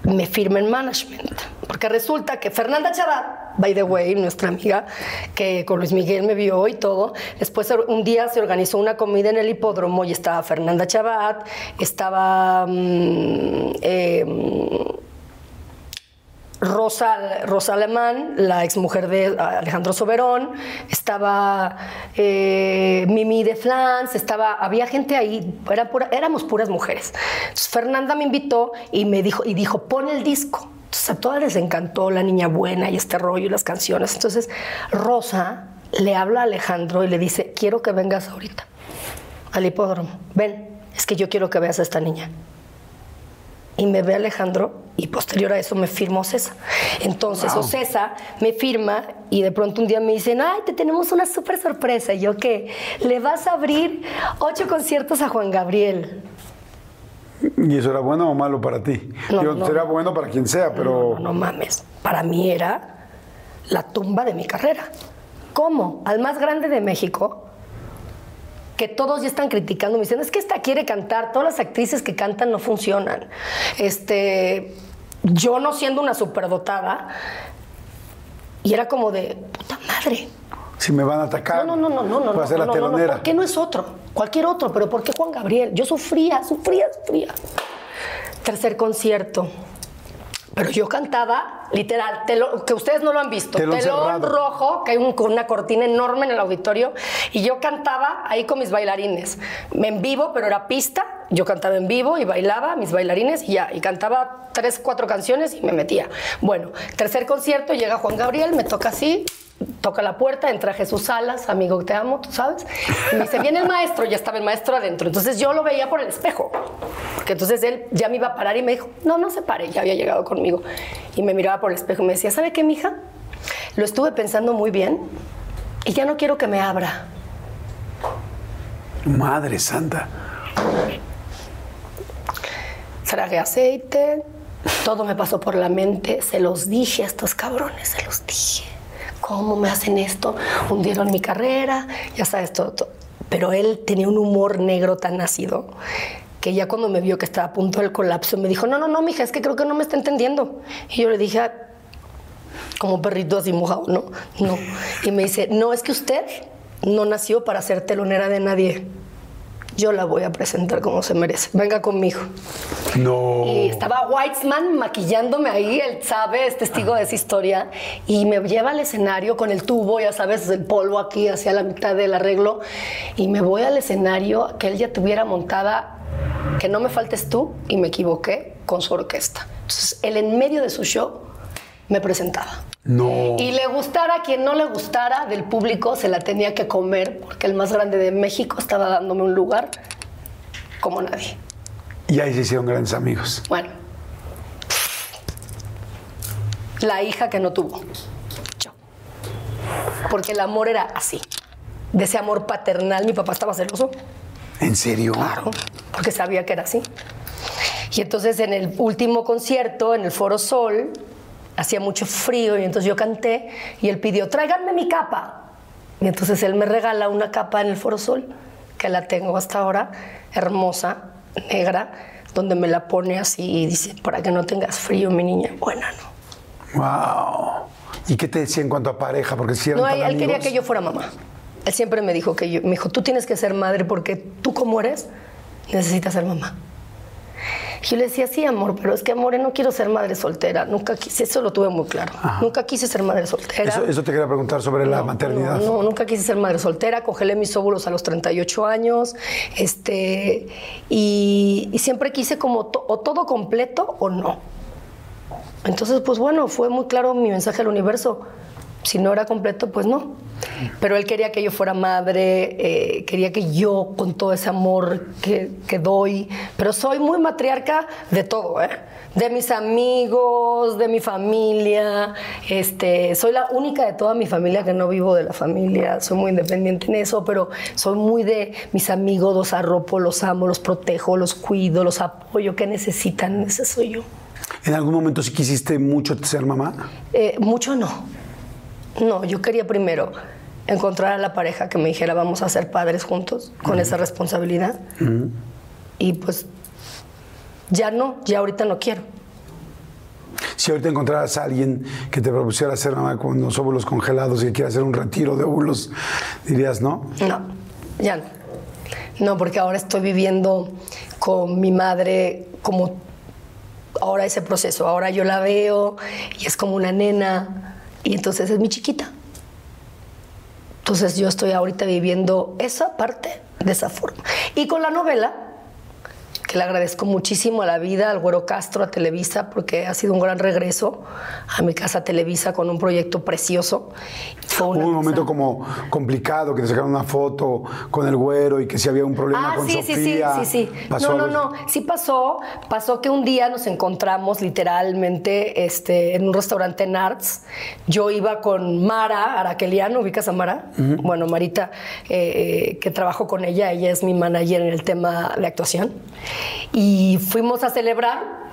me firma en management. Porque resulta que Fernanda Chabat, by the way, nuestra amiga, que con Luis Miguel me vio y todo, después un día se organizó una comida en el hipódromo y estaba Fernanda Chabat, estaba... Mm, em, Rosa, Rosa Alemán, la exmujer de Alejandro Soberón, estaba eh, Mimi de Flans, estaba, había gente ahí, éramos puras mujeres. Entonces Fernanda me invitó y me dijo, y dijo, pon el disco. Entonces a todas les encantó la niña buena y este rollo y las canciones. Entonces Rosa le habla a Alejandro y le dice, quiero que vengas ahorita al hipódromo. Ven, es que yo quiero que veas a esta niña y me ve Alejandro y posterior a eso me firma Ocesa. Entonces Ocesa me firma y de pronto un día me dicen, ay, te tenemos una súper sorpresa. Y yo que le vas a abrir ocho conciertos a Juan Gabriel. ¿Y eso era bueno o malo para ti? No, será bueno para quien sea, pero... No, no mames. Para mí era la tumba de mi carrera. ¿Cómo? Al más grande de México que todos ya están criticando, me dicen, es que esta quiere cantar, todas las actrices que cantan no funcionan. Este, yo no siendo una superdotada, y era como de, puta madre. Si me van a atacar, no, no, no, no, no, no, la telonera. ¿Por qué no es otro? Cualquier otro, pero ¿por qué Juan Gabriel? Yo sufría, sufría, sufría. Tercer concierto. Pero yo cantaba, literal, que ustedes no lo han visto, telón, rojo, que hay una cortina enorme en el auditorio, y yo cantaba ahí con mis bailarines, en vivo, pero era pista, yo cantaba en vivo y bailaba, mis bailarines, y ya, y cantaba tres, cuatro canciones y me metía. Bueno, tercer concierto, llega Juan Gabriel, me toca así, toca la puerta, entra Jesús Salas, amigo, te amo, tú sabes. Y me dice, viene el maestro, ya estaba el maestro adentro. Entonces yo lo veía por el espejo. Porque entonces él ya me iba a parar y me dijo, no, no se pare, ya había llegado conmigo. Y me miraba por el espejo y me decía, ¿sabe qué, mija? Lo estuve pensando muy bien y ya no quiero que me abra. Madre santa. Tragué aceite, todo me pasó por la mente, se los dije a estos cabrones, se los dije ¿cómo me hacen esto? Hundieron mi carrera, ya sabes, todo, Pero él tenía un humor negro tan ácido que ya cuando me vio que estaba a punto del colapso, me dijo, no, no, no, mija, es que creo que no me está entendiendo. Y yo le dije, como perrito así mojado, no, no. Y me dice, no, es que usted no nació para ser telonera de nadie yo la voy a presentar como se merece. Venga conmigo. No. Y estaba Weitzman maquillándome ahí, él sabe, es testigo de esa historia, y me lleva al escenario con el tubo, ya sabes, el polvo aquí hacia la mitad del arreglo, y me voy al escenario que él ya tuviera montada, que no me faltes tú, y me equivoqué con su orquesta. Entonces, él en medio de su show me presentaba. No. Y le gustara a quien no le gustara del público, se la tenía que comer porque el más grande de México estaba dándome un lugar como nadie. Y ahí se hicieron grandes amigos. Bueno. La hija que no tuvo. Yo. porque el amor era así, de ese amor paternal. Mi papá estaba celoso. ¿En serio? Claro, porque sabía que era así. Y entonces en el último concierto, en el Foro Sol, hacía mucho frío y entonces yo canté y él pidió, tráiganme mi capa. Y entonces él me regala una capa en el Foro Sol, que la tengo hasta ahora, hermosa, negra, donde me la pone así y dice, para que no tengas frío, mi niña. Buena, ¿no? Wow. ¿Y qué te decía en cuanto a pareja? Porque si eran No, tan él quería que yo fuera mamá. Él siempre me dijo que yo, me dijo, tú tienes que ser madre porque tú como eres, necesitas ser mamá. Y yo le decía, sí, amor, pero es que, amor, no quiero ser madre soltera. Nunca quise, eso lo tuve muy claro. Nunca quise ser madre soltera. Eso, eso te quería preguntar sobre la maternidad. No, no, nunca quise ser madre soltera, congelé mis óvulos a los 38 años, este, y, y siempre quise como to- o todo completo o no. Entonces, pues bueno, fue muy claro mi mensaje al universo. Si no era completo, pues no. Pero él quería que yo fuera madre, eh, quería que yo, con todo ese amor que, que doy, pero soy muy matriarca de todo, ¿eh? De mis amigos, de mi familia, este, soy la única de toda mi familia que no vivo de la familia, soy muy independiente en eso, pero soy muy de mis amigos, los arropo, los amo, los protejo, los cuido, los apoyo, que necesitan, ese soy yo. ¿En algún momento sí quisiste mucho ser mamá? Eh, mucho no. No, yo quería primero encontrar a la pareja que me dijera vamos a ser padres juntos con esa responsabilidad. Y pues ya no, ya ahorita no quiero. Si ahorita encontraras a alguien que te propusiera ser mamá con los óvulos congelados y que quiera hacer un retiro de óvulos, dirías no. No, ya no. No, porque ahora estoy viviendo con mi madre como ahora ese proceso. Ahora yo la veo y es como una nena y entonces es mi chiquita. Entonces yo estoy ahorita viviendo esa parte de esa forma. Y con la novela, que le agradezco muchísimo a la vida, al Güero Castro, a Televisa, porque ha sido un gran regreso a mi casa Televisa con un proyecto precioso. Hubo un cosa- momento como complicado que te sacaron una foto con el güero y que si había un problema Ah, con sí, sí, sí, Sofía. sí, sí. Pasó No, no, no. Sí pasó. Pasó que un día nos encontramos literalmente este, en un restaurante en Arts. Yo iba con Mara Araqueliano, ¿ubicas a Mara? Bueno, Marita, eh, que trabajo con ella, ella es mi manager en el tema de actuación. Y fuimos a celebrar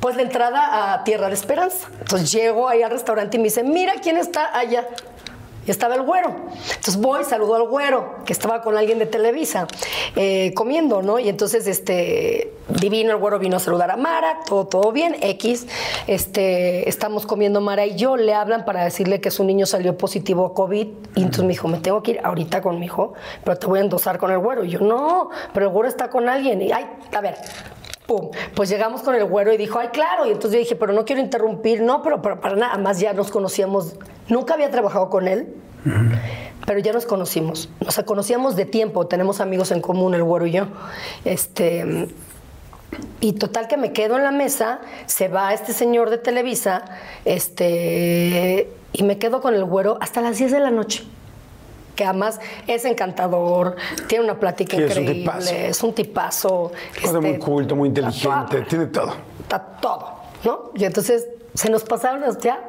pues la entrada a Tierra de Esperanza. Entonces llego ahí al restaurante y me dice, mira quién está allá. Y estaba el güero. Entonces voy, saludo al güero, que estaba con alguien de Televisa, eh, comiendo, ¿no? Y entonces, este, divino, el güero vino a saludar a Mara, todo, todo bien, X. Este, estamos comiendo Mara y yo, le hablan para decirle que su niño salió positivo a COVID. Y entonces me dijo, me tengo que ir ahorita con mi hijo, pero te voy a endosar con el güero. Y yo, no, pero el güero está con alguien. Y, ay, a ver, Pum. Pues llegamos con el güero y dijo, ay, claro. Y entonces yo dije, pero no quiero interrumpir. No, pero, para nada más ya nos conocíamos. Nunca había trabajado con él, pero ya nos conocimos. O sea, conocíamos de tiempo. Tenemos amigos en común, el güero y yo. Este. Y total que me quedo en la mesa, se va este señor de Televisa, este, y me quedo con el güero hasta las 10 de la noche. Que además es encantador, tiene una plática Sí, es un increíble, tipazo. es un tipazo. Cosa muy este, culto, muy inteligente, tiene todo. Está todo, ¿no? Y entonces se nos pasaron los ya.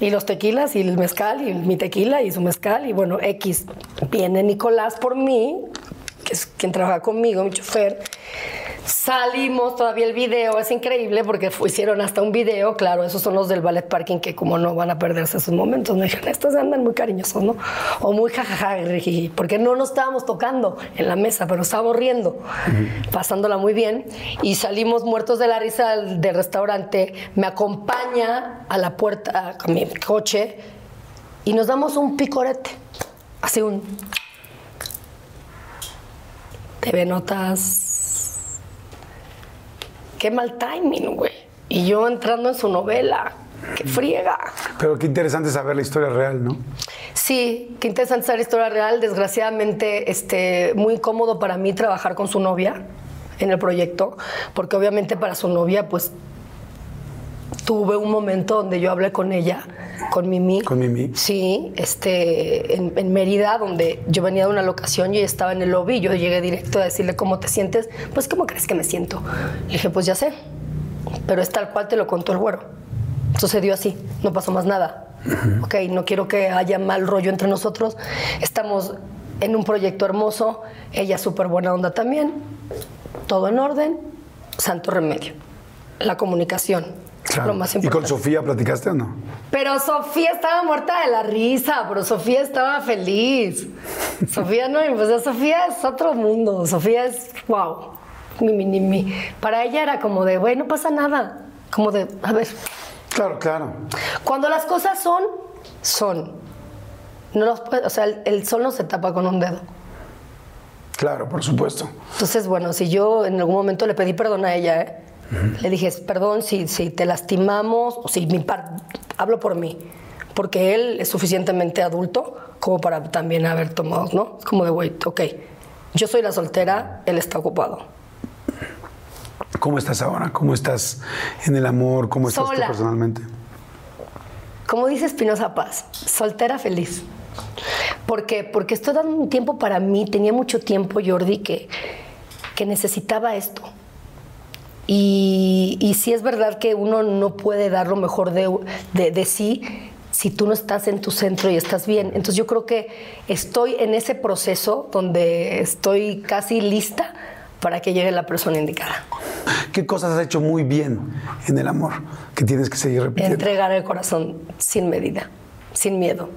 Y los tequilas y el mezcal y mi tequila y su mezcal y bueno, X. Viene Nicolás por mí, que es quien trabaja conmigo, mi chofer. Salimos todavía el video, es increíble porque hicieron hasta un video, claro, esos son los del ballet parking que como no van a perderse esos momentos, me dijeron, estos andan muy cariñosos, ¿no? O muy jajaja, porque no nos estábamos tocando en la mesa, pero estábamos riendo, pasándola muy bien y salimos muertos de la risa del, del restaurante, me acompaña a la puerta con mi coche y nos damos un picorete, así un... TV Notas qué mal timing, güey. Y yo entrando en su novela, qué friega. Pero qué interesante saber la historia real, ¿no? Sí, qué interesante esa historia real. Desgraciadamente, este, muy incómodo para mí trabajar con su novia en el proyecto, porque obviamente para su novia, pues tuve un momento donde yo hablé con ella, con Mimi. Con Mimi. Sí, este, en, en Mérida, donde yo venía de una locación y ella estaba en el lobby. Yo llegué directo a decirle cómo te sientes. Pues, ¿cómo crees que me siento? Le dije, pues ya sé, pero es tal cual te lo contó el güero. Sucedió así, no pasó más nada. Ok, no quiero que haya mal rollo entre nosotros. Estamos en un proyecto hermoso, ella súper buena onda también, todo en orden, santo remedio. La comunicación, lo más ¿Y con. Sofía platicaste o no? Pero Sofía estaba muerta de la risa, pero Sofía estaba feliz. Sofía no, pues Sofía es otro mundo. Sofía es, wow, mi, mi, mi, mi. Para ella era como de, güey, no pasa nada. Como de, a ver, Claro, claro. cuando las cosas son, son. No los puede- o sea, el, el sol no se tapa con un dedo. Claro, por supuesto. Entonces, bueno, si yo en algún momento le pedí perdón a ella, ¿eh? Le dije, perdón si, si te lastimamos, o si mi par- hablo por mí, porque él es suficientemente adulto como para también haber tomado, ¿no? Es como de, güey, ok, yo soy la soltera, él está ocupado. ¿Cómo estás ahora? ¿Cómo estás en el amor? ¿Cómo estás tú personalmente? Como dice Espinosa Paz, soltera feliz. ¿Por qué? Porque estoy dando un tiempo para mí. Tenía mucho tiempo, Jordi, que, que necesitaba esto. Y, y sí es verdad que uno no puede dar lo mejor de, de- de sí si tú no estás en tu centro y estás bien. Entonces yo creo que estoy en ese proceso donde estoy casi lista para que llegue la persona indicada. ¿Qué cosas has hecho muy bien en el amor que tienes que seguir repitiendo? Entregar el corazón sin medida, sin miedo.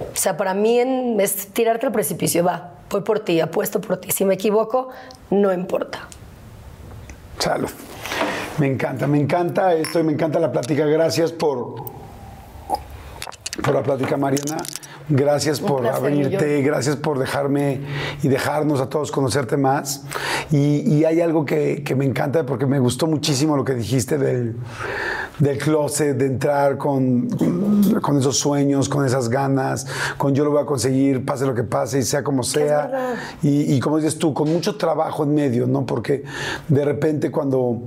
O sea, para mí en- es tirarte al precipicio, va, voy por ti, apuesto por ti. Si me equivoco, no importa. Salud. Me encanta, me encanta esto y me encanta la plática. Gracias por, por la plática, Mariana. Gracias por placer, abrirte, yo. gracias por dejarme y dejarnos a todos conocerte más. Y, y hay algo que, que me encanta porque me gustó muchísimo lo que dijiste del, del closet, de entrar con, con esos sueños, con esas ganas, con yo lo voy a conseguir, pase lo que pase y sea como sea. Y, y como dices tú, con mucho trabajo en medio, ¿no? Porque de repente cuando,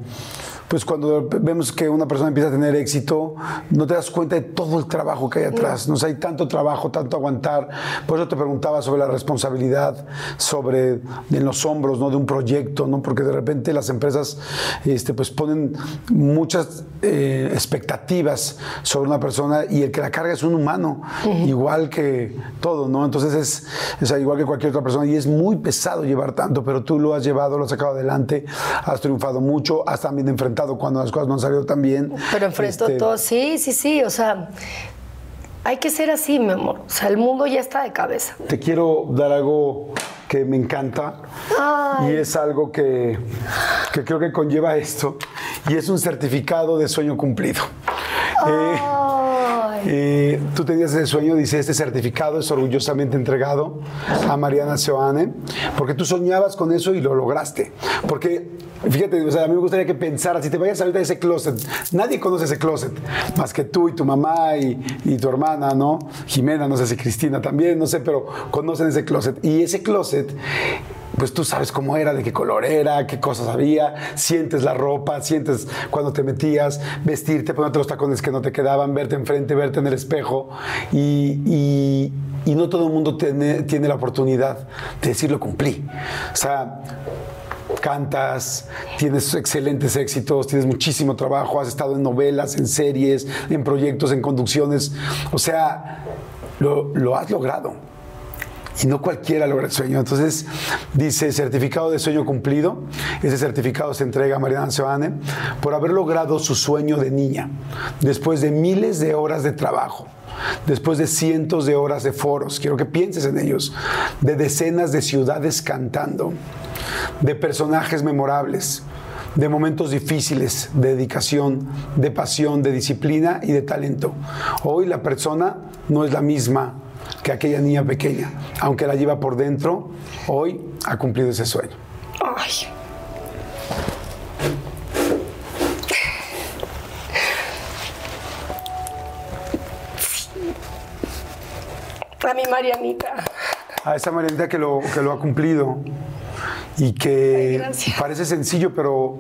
pues cuando vemos que una persona empieza a tener éxito, no te das cuenta de todo el trabajo que hay atrás. ¿no? O sea, hay tanto trabajo, tanto aguantar. Por eso te preguntaba sobre la responsabilidad, sobre en los hombros, ¿no? De un proyecto, ¿no? Porque de repente las empresas, este, pues ponen muchas eh, expectativas sobre una persona y el que la carga es un humano, igual que todo, ¿no? Entonces es, sea, igual que cualquier otra persona y es muy pesado llevar tanto, pero tú lo has llevado, lo has sacado adelante, has triunfado mucho, has también enfrentado cuando las cosas no han salido tan bien. Pero enfrento Este, todo, sí, sí, sí, o sea, hay que ser así, mi amor. O sea, el mundo ya está de cabeza. Te quiero dar algo que me encanta y es algo que, que creo que conlleva esto y es un certificado de sueño cumplido. Eh. Eh, tú tenías ese sueño, dice, este certificado es orgullosamente entregado a Mariana Seoane, porque tú soñabas con eso y lo lograste. Porque, fíjate, o sea, a mí me gustaría que pensaras, si te vayas ahorita a ese closet, nadie conoce ese closet, más que tú y tu mamá y, y tu hermana, ¿no? Jimena, no sé si Cristina también, no sé, pero conocen ese closet. Y ese closet pues tú sabes cómo era, de qué color era, qué cosas había, sientes la ropa, sientes cuando te metías, vestirte, ponerte los tacones que no te quedaban, verte enfrente, verte en el espejo y, no todo el mundo tiene, la oportunidad de decir lo cumplí. O sea, cantas, tienes excelentes éxitos, tienes muchísimo trabajo, has estado en novelas, en series, en proyectos, en conducciones, o sea, lo has logrado. Y no cualquiera logra el sueño. Entonces, dice certificado de sueño cumplido. Ese certificado se entrega a Mariana Seoane por haber logrado su sueño de niña, después de miles de horas de trabajo, después de cientos de horas de foros, quiero que pienses en ellos, de decenas de ciudades cantando, de personajes memorables, de momentos difíciles, de dedicación, de pasión, de disciplina y de talento. Hoy la persona no es la misma que aquella niña pequeña, aunque la lleva por dentro, hoy ha cumplido ese sueño. Ay. A mi Marianita. A esa Marianita que lo, que lo ha cumplido y que Ay, parece sencillo, pero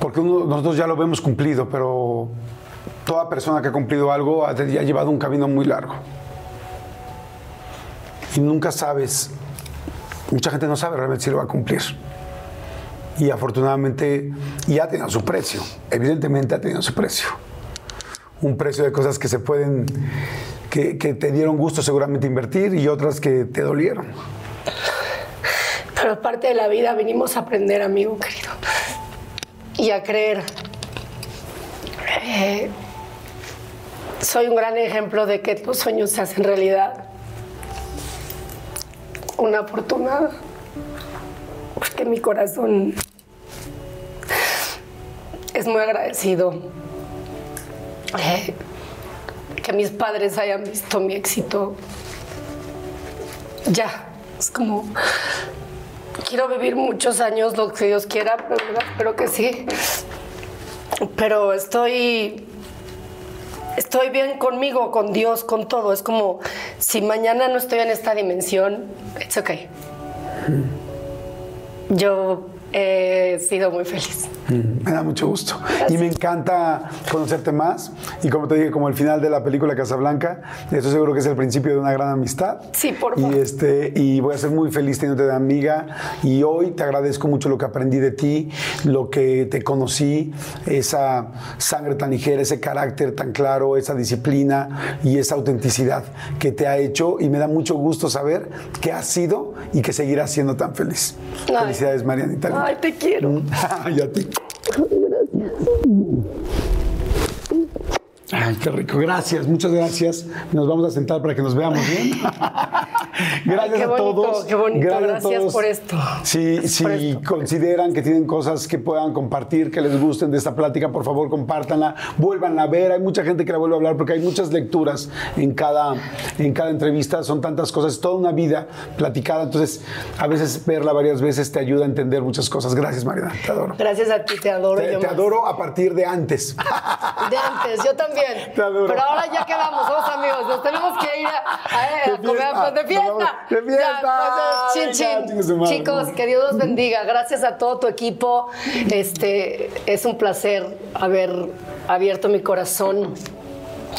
porque uno- nosotros ya lo vemos cumplido, pero toda persona que ha cumplido algo ha, ha llevado un camino muy largo. Y nunca sabes, mucha gente no sabe realmente si lo va a cumplir. Y afortunadamente, y ha tenido su precio, evidentemente ha tenido su precio. un precio de cosas que se pueden, que, te dieron gusto seguramente invertir y otras que te dolieron. Pero parte de la vida venimos a aprender, amigo querido. Y a creer. Eh, soy un gran ejemplo de que tus sueños se hacen realidad. Una afortunada. Porque mi corazón es muy agradecido. Eh, que mis padres hayan visto mi éxito. Ya, es como quiero vivir muchos años, lo que Dios quiera, pero espero que sí. Pero estoy estoy bien conmigo, con Dios, con todo. Es como si mañana no estoy en esta dimensión, it's okay. Yo he sido muy feliz. Mm, me da mucho gusto. Y me encanta conocerte más. Y como te dije, como el final de la película Casablanca, esto seguro que es el principio de una gran amistad. Sí, por favor. Y, este, y voy a ser muy feliz teniéndote de amiga. Y hoy te agradezco mucho lo que aprendí de ti, lo que te conocí, esa sangre tan ligera, ese carácter tan claro, esa disciplina y esa autenticidad que te ha hecho. Y me da mucho gusto saber que has sido y que seguirás siendo tan feliz. Felicidades, Marianita. Ay, te quiero. y a ti. Gracias. Ay, qué rico. Gracias, muchas gracias. Nos vamos a sentar para que nos veamos bien. gracias qué a todos. Qué bonito, gracias, a todos. por esto. Si, si por esto. consideran que tienen cosas que puedan compartir, que les gusten de esta plática, por favor, compártanla, vuélvanla a ver. Hay mucha gente que la vuelve a hablar porque hay muchas lecturas en cada, en cada entrevista. Son tantas cosas, toda una vida platicada. Entonces, a veces verla varias veces te ayuda a entender muchas cosas. Gracias, Mariana. Te adoro. Gracias a ti, te adoro. Te, yo te más. adoro a partir de antes. De antes, yo también. Pero ahora ya quedamos, somos amigos. Nos tenemos que ir a, a- a De comer pues, de fiesta. De fiesta. Ya, pues, chin, chin. Chicos, que Dios los bendiga. Gracias a todo tu equipo. Este es un placer haber abierto mi corazón.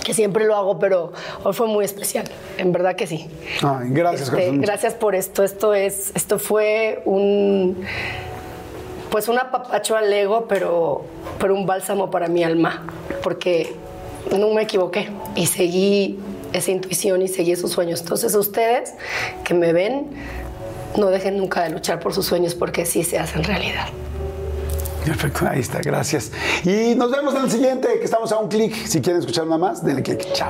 Que siempre lo hago, pero hoy fue muy especial. En verdad que sí. Ay, gracias, Este, gracias por esto. Esto es, esto fue un, pues un apapacho al ego, pero, pero un bálsamo para mi alma, porque no me equivoqué y seguí esa intuición y seguí esos sueños. Entonces, ustedes que me ven, no dejen nunca de luchar por sus sueños, porque sí se hacen realidad. Perfecto, ahí está, gracias. Y nos vemos en el siguiente, que estamos a un clic. Si quieren escuchar nada más, denle clic. Chao.